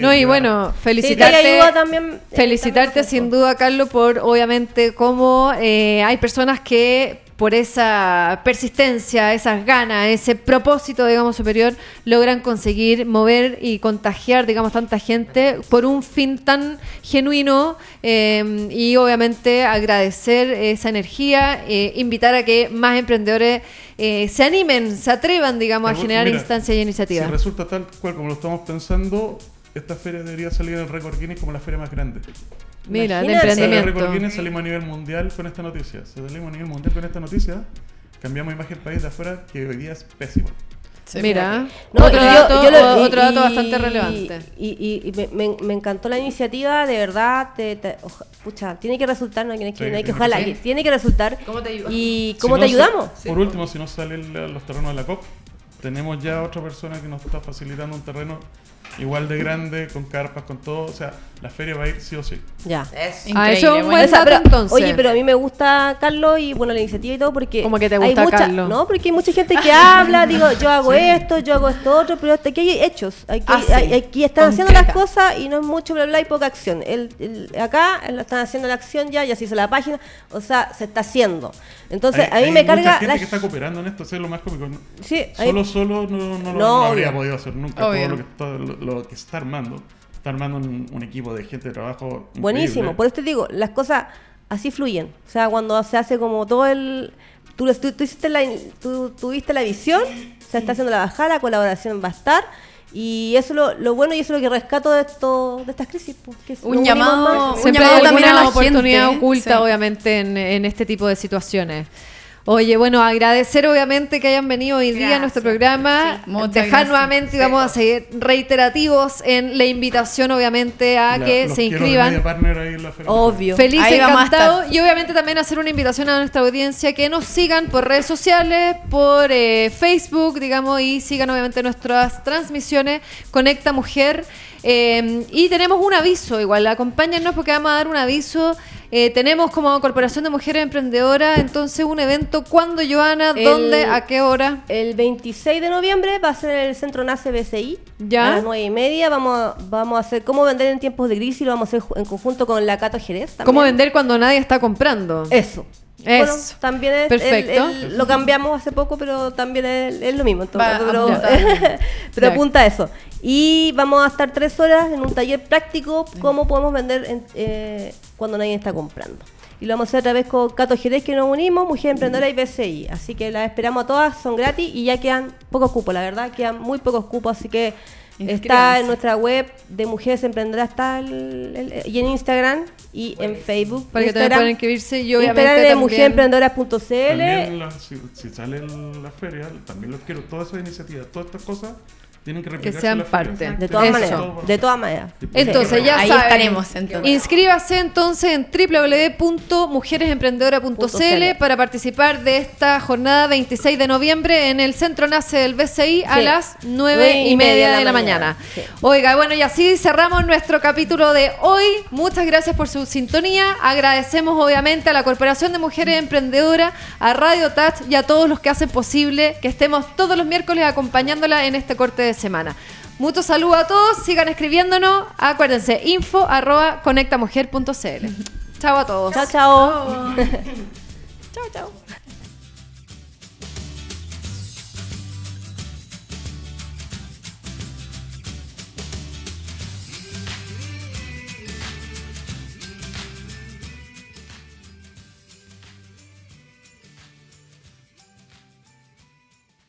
no, y bueno, felicitarte. también, felicitarte sin duda, Carlos, por obviamente cómo eh, hay personas que por esa persistencia, esas ganas, ese propósito, digamos, superior, logran conseguir mover y contagiar, digamos, tanta gente por un fin tan genuino eh, y obviamente agradecer esa energía, eh, invitar a que más emprendedores eh, se animen, se atrevan, digamos, a generar instancias y iniciativas. Si resulta tal cual como lo estamos pensando, esta feria debería salir en el récord Guinness como la feria más grande. Mira, de emprendimiento. En el récord Guinness salimos a nivel mundial con esta noticia. Salimos a nivel mundial con esta noticia, cambiamos imagen del país de afuera que hoy día es pésimo. Mira, otro, dato, bastante relevante. Y, me, encantó la iniciativa, de verdad, pucha, tiene que resultar, no hay que, tiene que, tiene que resultar. ¿Cómo te ayudamos? ¿Y cómo te ayudamos? por último, si no salen los terrenos de la COP, tenemos ya otra persona que nos está facilitando un terreno igual de grande, con carpas, con todo. O sea, la feria va a ir sí o sí. Ya. Es ah, eso es un buen dato, entonces. Oye, pero a mí me gusta Carlos y bueno, la iniciativa y todo porque. ¿Cómo que te gusta hay mucha, Carlos? No, porque hay mucha gente que habla, digo, yo hago esto, yo hago esto otro, pero aquí hay hechos. Aquí, ah, aquí están haciendo las cosas y no es mucho bla bla y poca acción. El, acá están haciendo la acción ya, ya se hizo la página, o sea, se está haciendo. Entonces, a mí me carga. Hay gente que está cooperando en esto, es lo más cómico. Sí, solo, solo no, no, lo, habría podido hacer nunca todo lo que, está, lo, que está armando. Está armando un, equipo de gente de trabajo. Buenísimo, por eso te digo, las cosas así fluyen. O sea, cuando se hace como todo el. Tú, tú, hiciste la, tú tuviste la visión, se está haciendo la bajada, la colaboración va a estar. Y eso es lo, bueno y eso es lo que rescato de esto de estas crisis. Pues, un llamado, un llamado también a la oportunidad oculta, obviamente, en, en este tipo de situaciones. Oye, bueno, agradecer obviamente que hayan venido hoy día a nuestro programa. Dejar nuevamente y vamos a seguir reiterativos en la invitación, obviamente, a que se inscriban. Obvio. Feliz, encantado. Y obviamente también hacer una invitación a nuestra audiencia que nos sigan por redes sociales, por eh, Facebook, digamos, y sigan obviamente nuestras transmisiones. Conecta Mujer. Eh, y tenemos un aviso, igual, acompáñennos porque vamos a dar un aviso eh, tenemos como Corporación de Mujeres Emprendedoras entonces un evento. ¿Cuándo, Joana? ¿Dónde? ¿A qué hora? El 26 de noviembre va a ser en el Centro NACE BCI. ¿Ya? A las 9 y media. Vamos a, vamos a hacer cómo vender en tiempos de crisis. Lo vamos a hacer en conjunto con la Cato Jerez. ¿Cómo vender cuando nadie está comprando? Eso. Bueno, también es, Perfecto. lo cambiamos hace poco, pero también es, lo mismo. pero, pero apunta a eso. Y vamos a estar tres horas en un taller práctico, cómo podemos vender eh, cuando nadie está comprando. Y lo vamos a hacer otra vez con Cato Jerez, que nos unimos, Mujer Emprendedora y BCI. Así que las esperamos a todas, son gratis y ya quedan pocos cupos, la verdad, quedan muy pocos cupos, así que Está en nuestra web de Mujeres Emprendedoras, está y en Instagram y en Facebook. Para que también puedan inscribirse y obviamente Instagram de mujeremprendedoras.cl. Si, si sale la feria, también los quiero, todas esas iniciativas, todas estas cosas tienen que, que sean parte. De todas maneras. De todas maneras. Entonces, ya Ahí estaremos. Inscríbase entonces en www.mujeresemprendedoras.cl para participar de esta jornada 26 de noviembre en el Centro NACE del BCI a las 9 y media de la, mañana. Oiga, bueno, y así cerramos nuestro capítulo de hoy. Muchas gracias por su sintonía. Agradecemos obviamente a la Corporación de Mujeres Emprendedoras, a Radio Touch y a todos los que hacen posible que estemos todos los miércoles acompañándola en este corte de semana. Muchos saludos a todos, sigan escribiéndonos. Acuérdense, info arroba conectamujer.cl. Chao a todos. Chao, chao. chao, chao.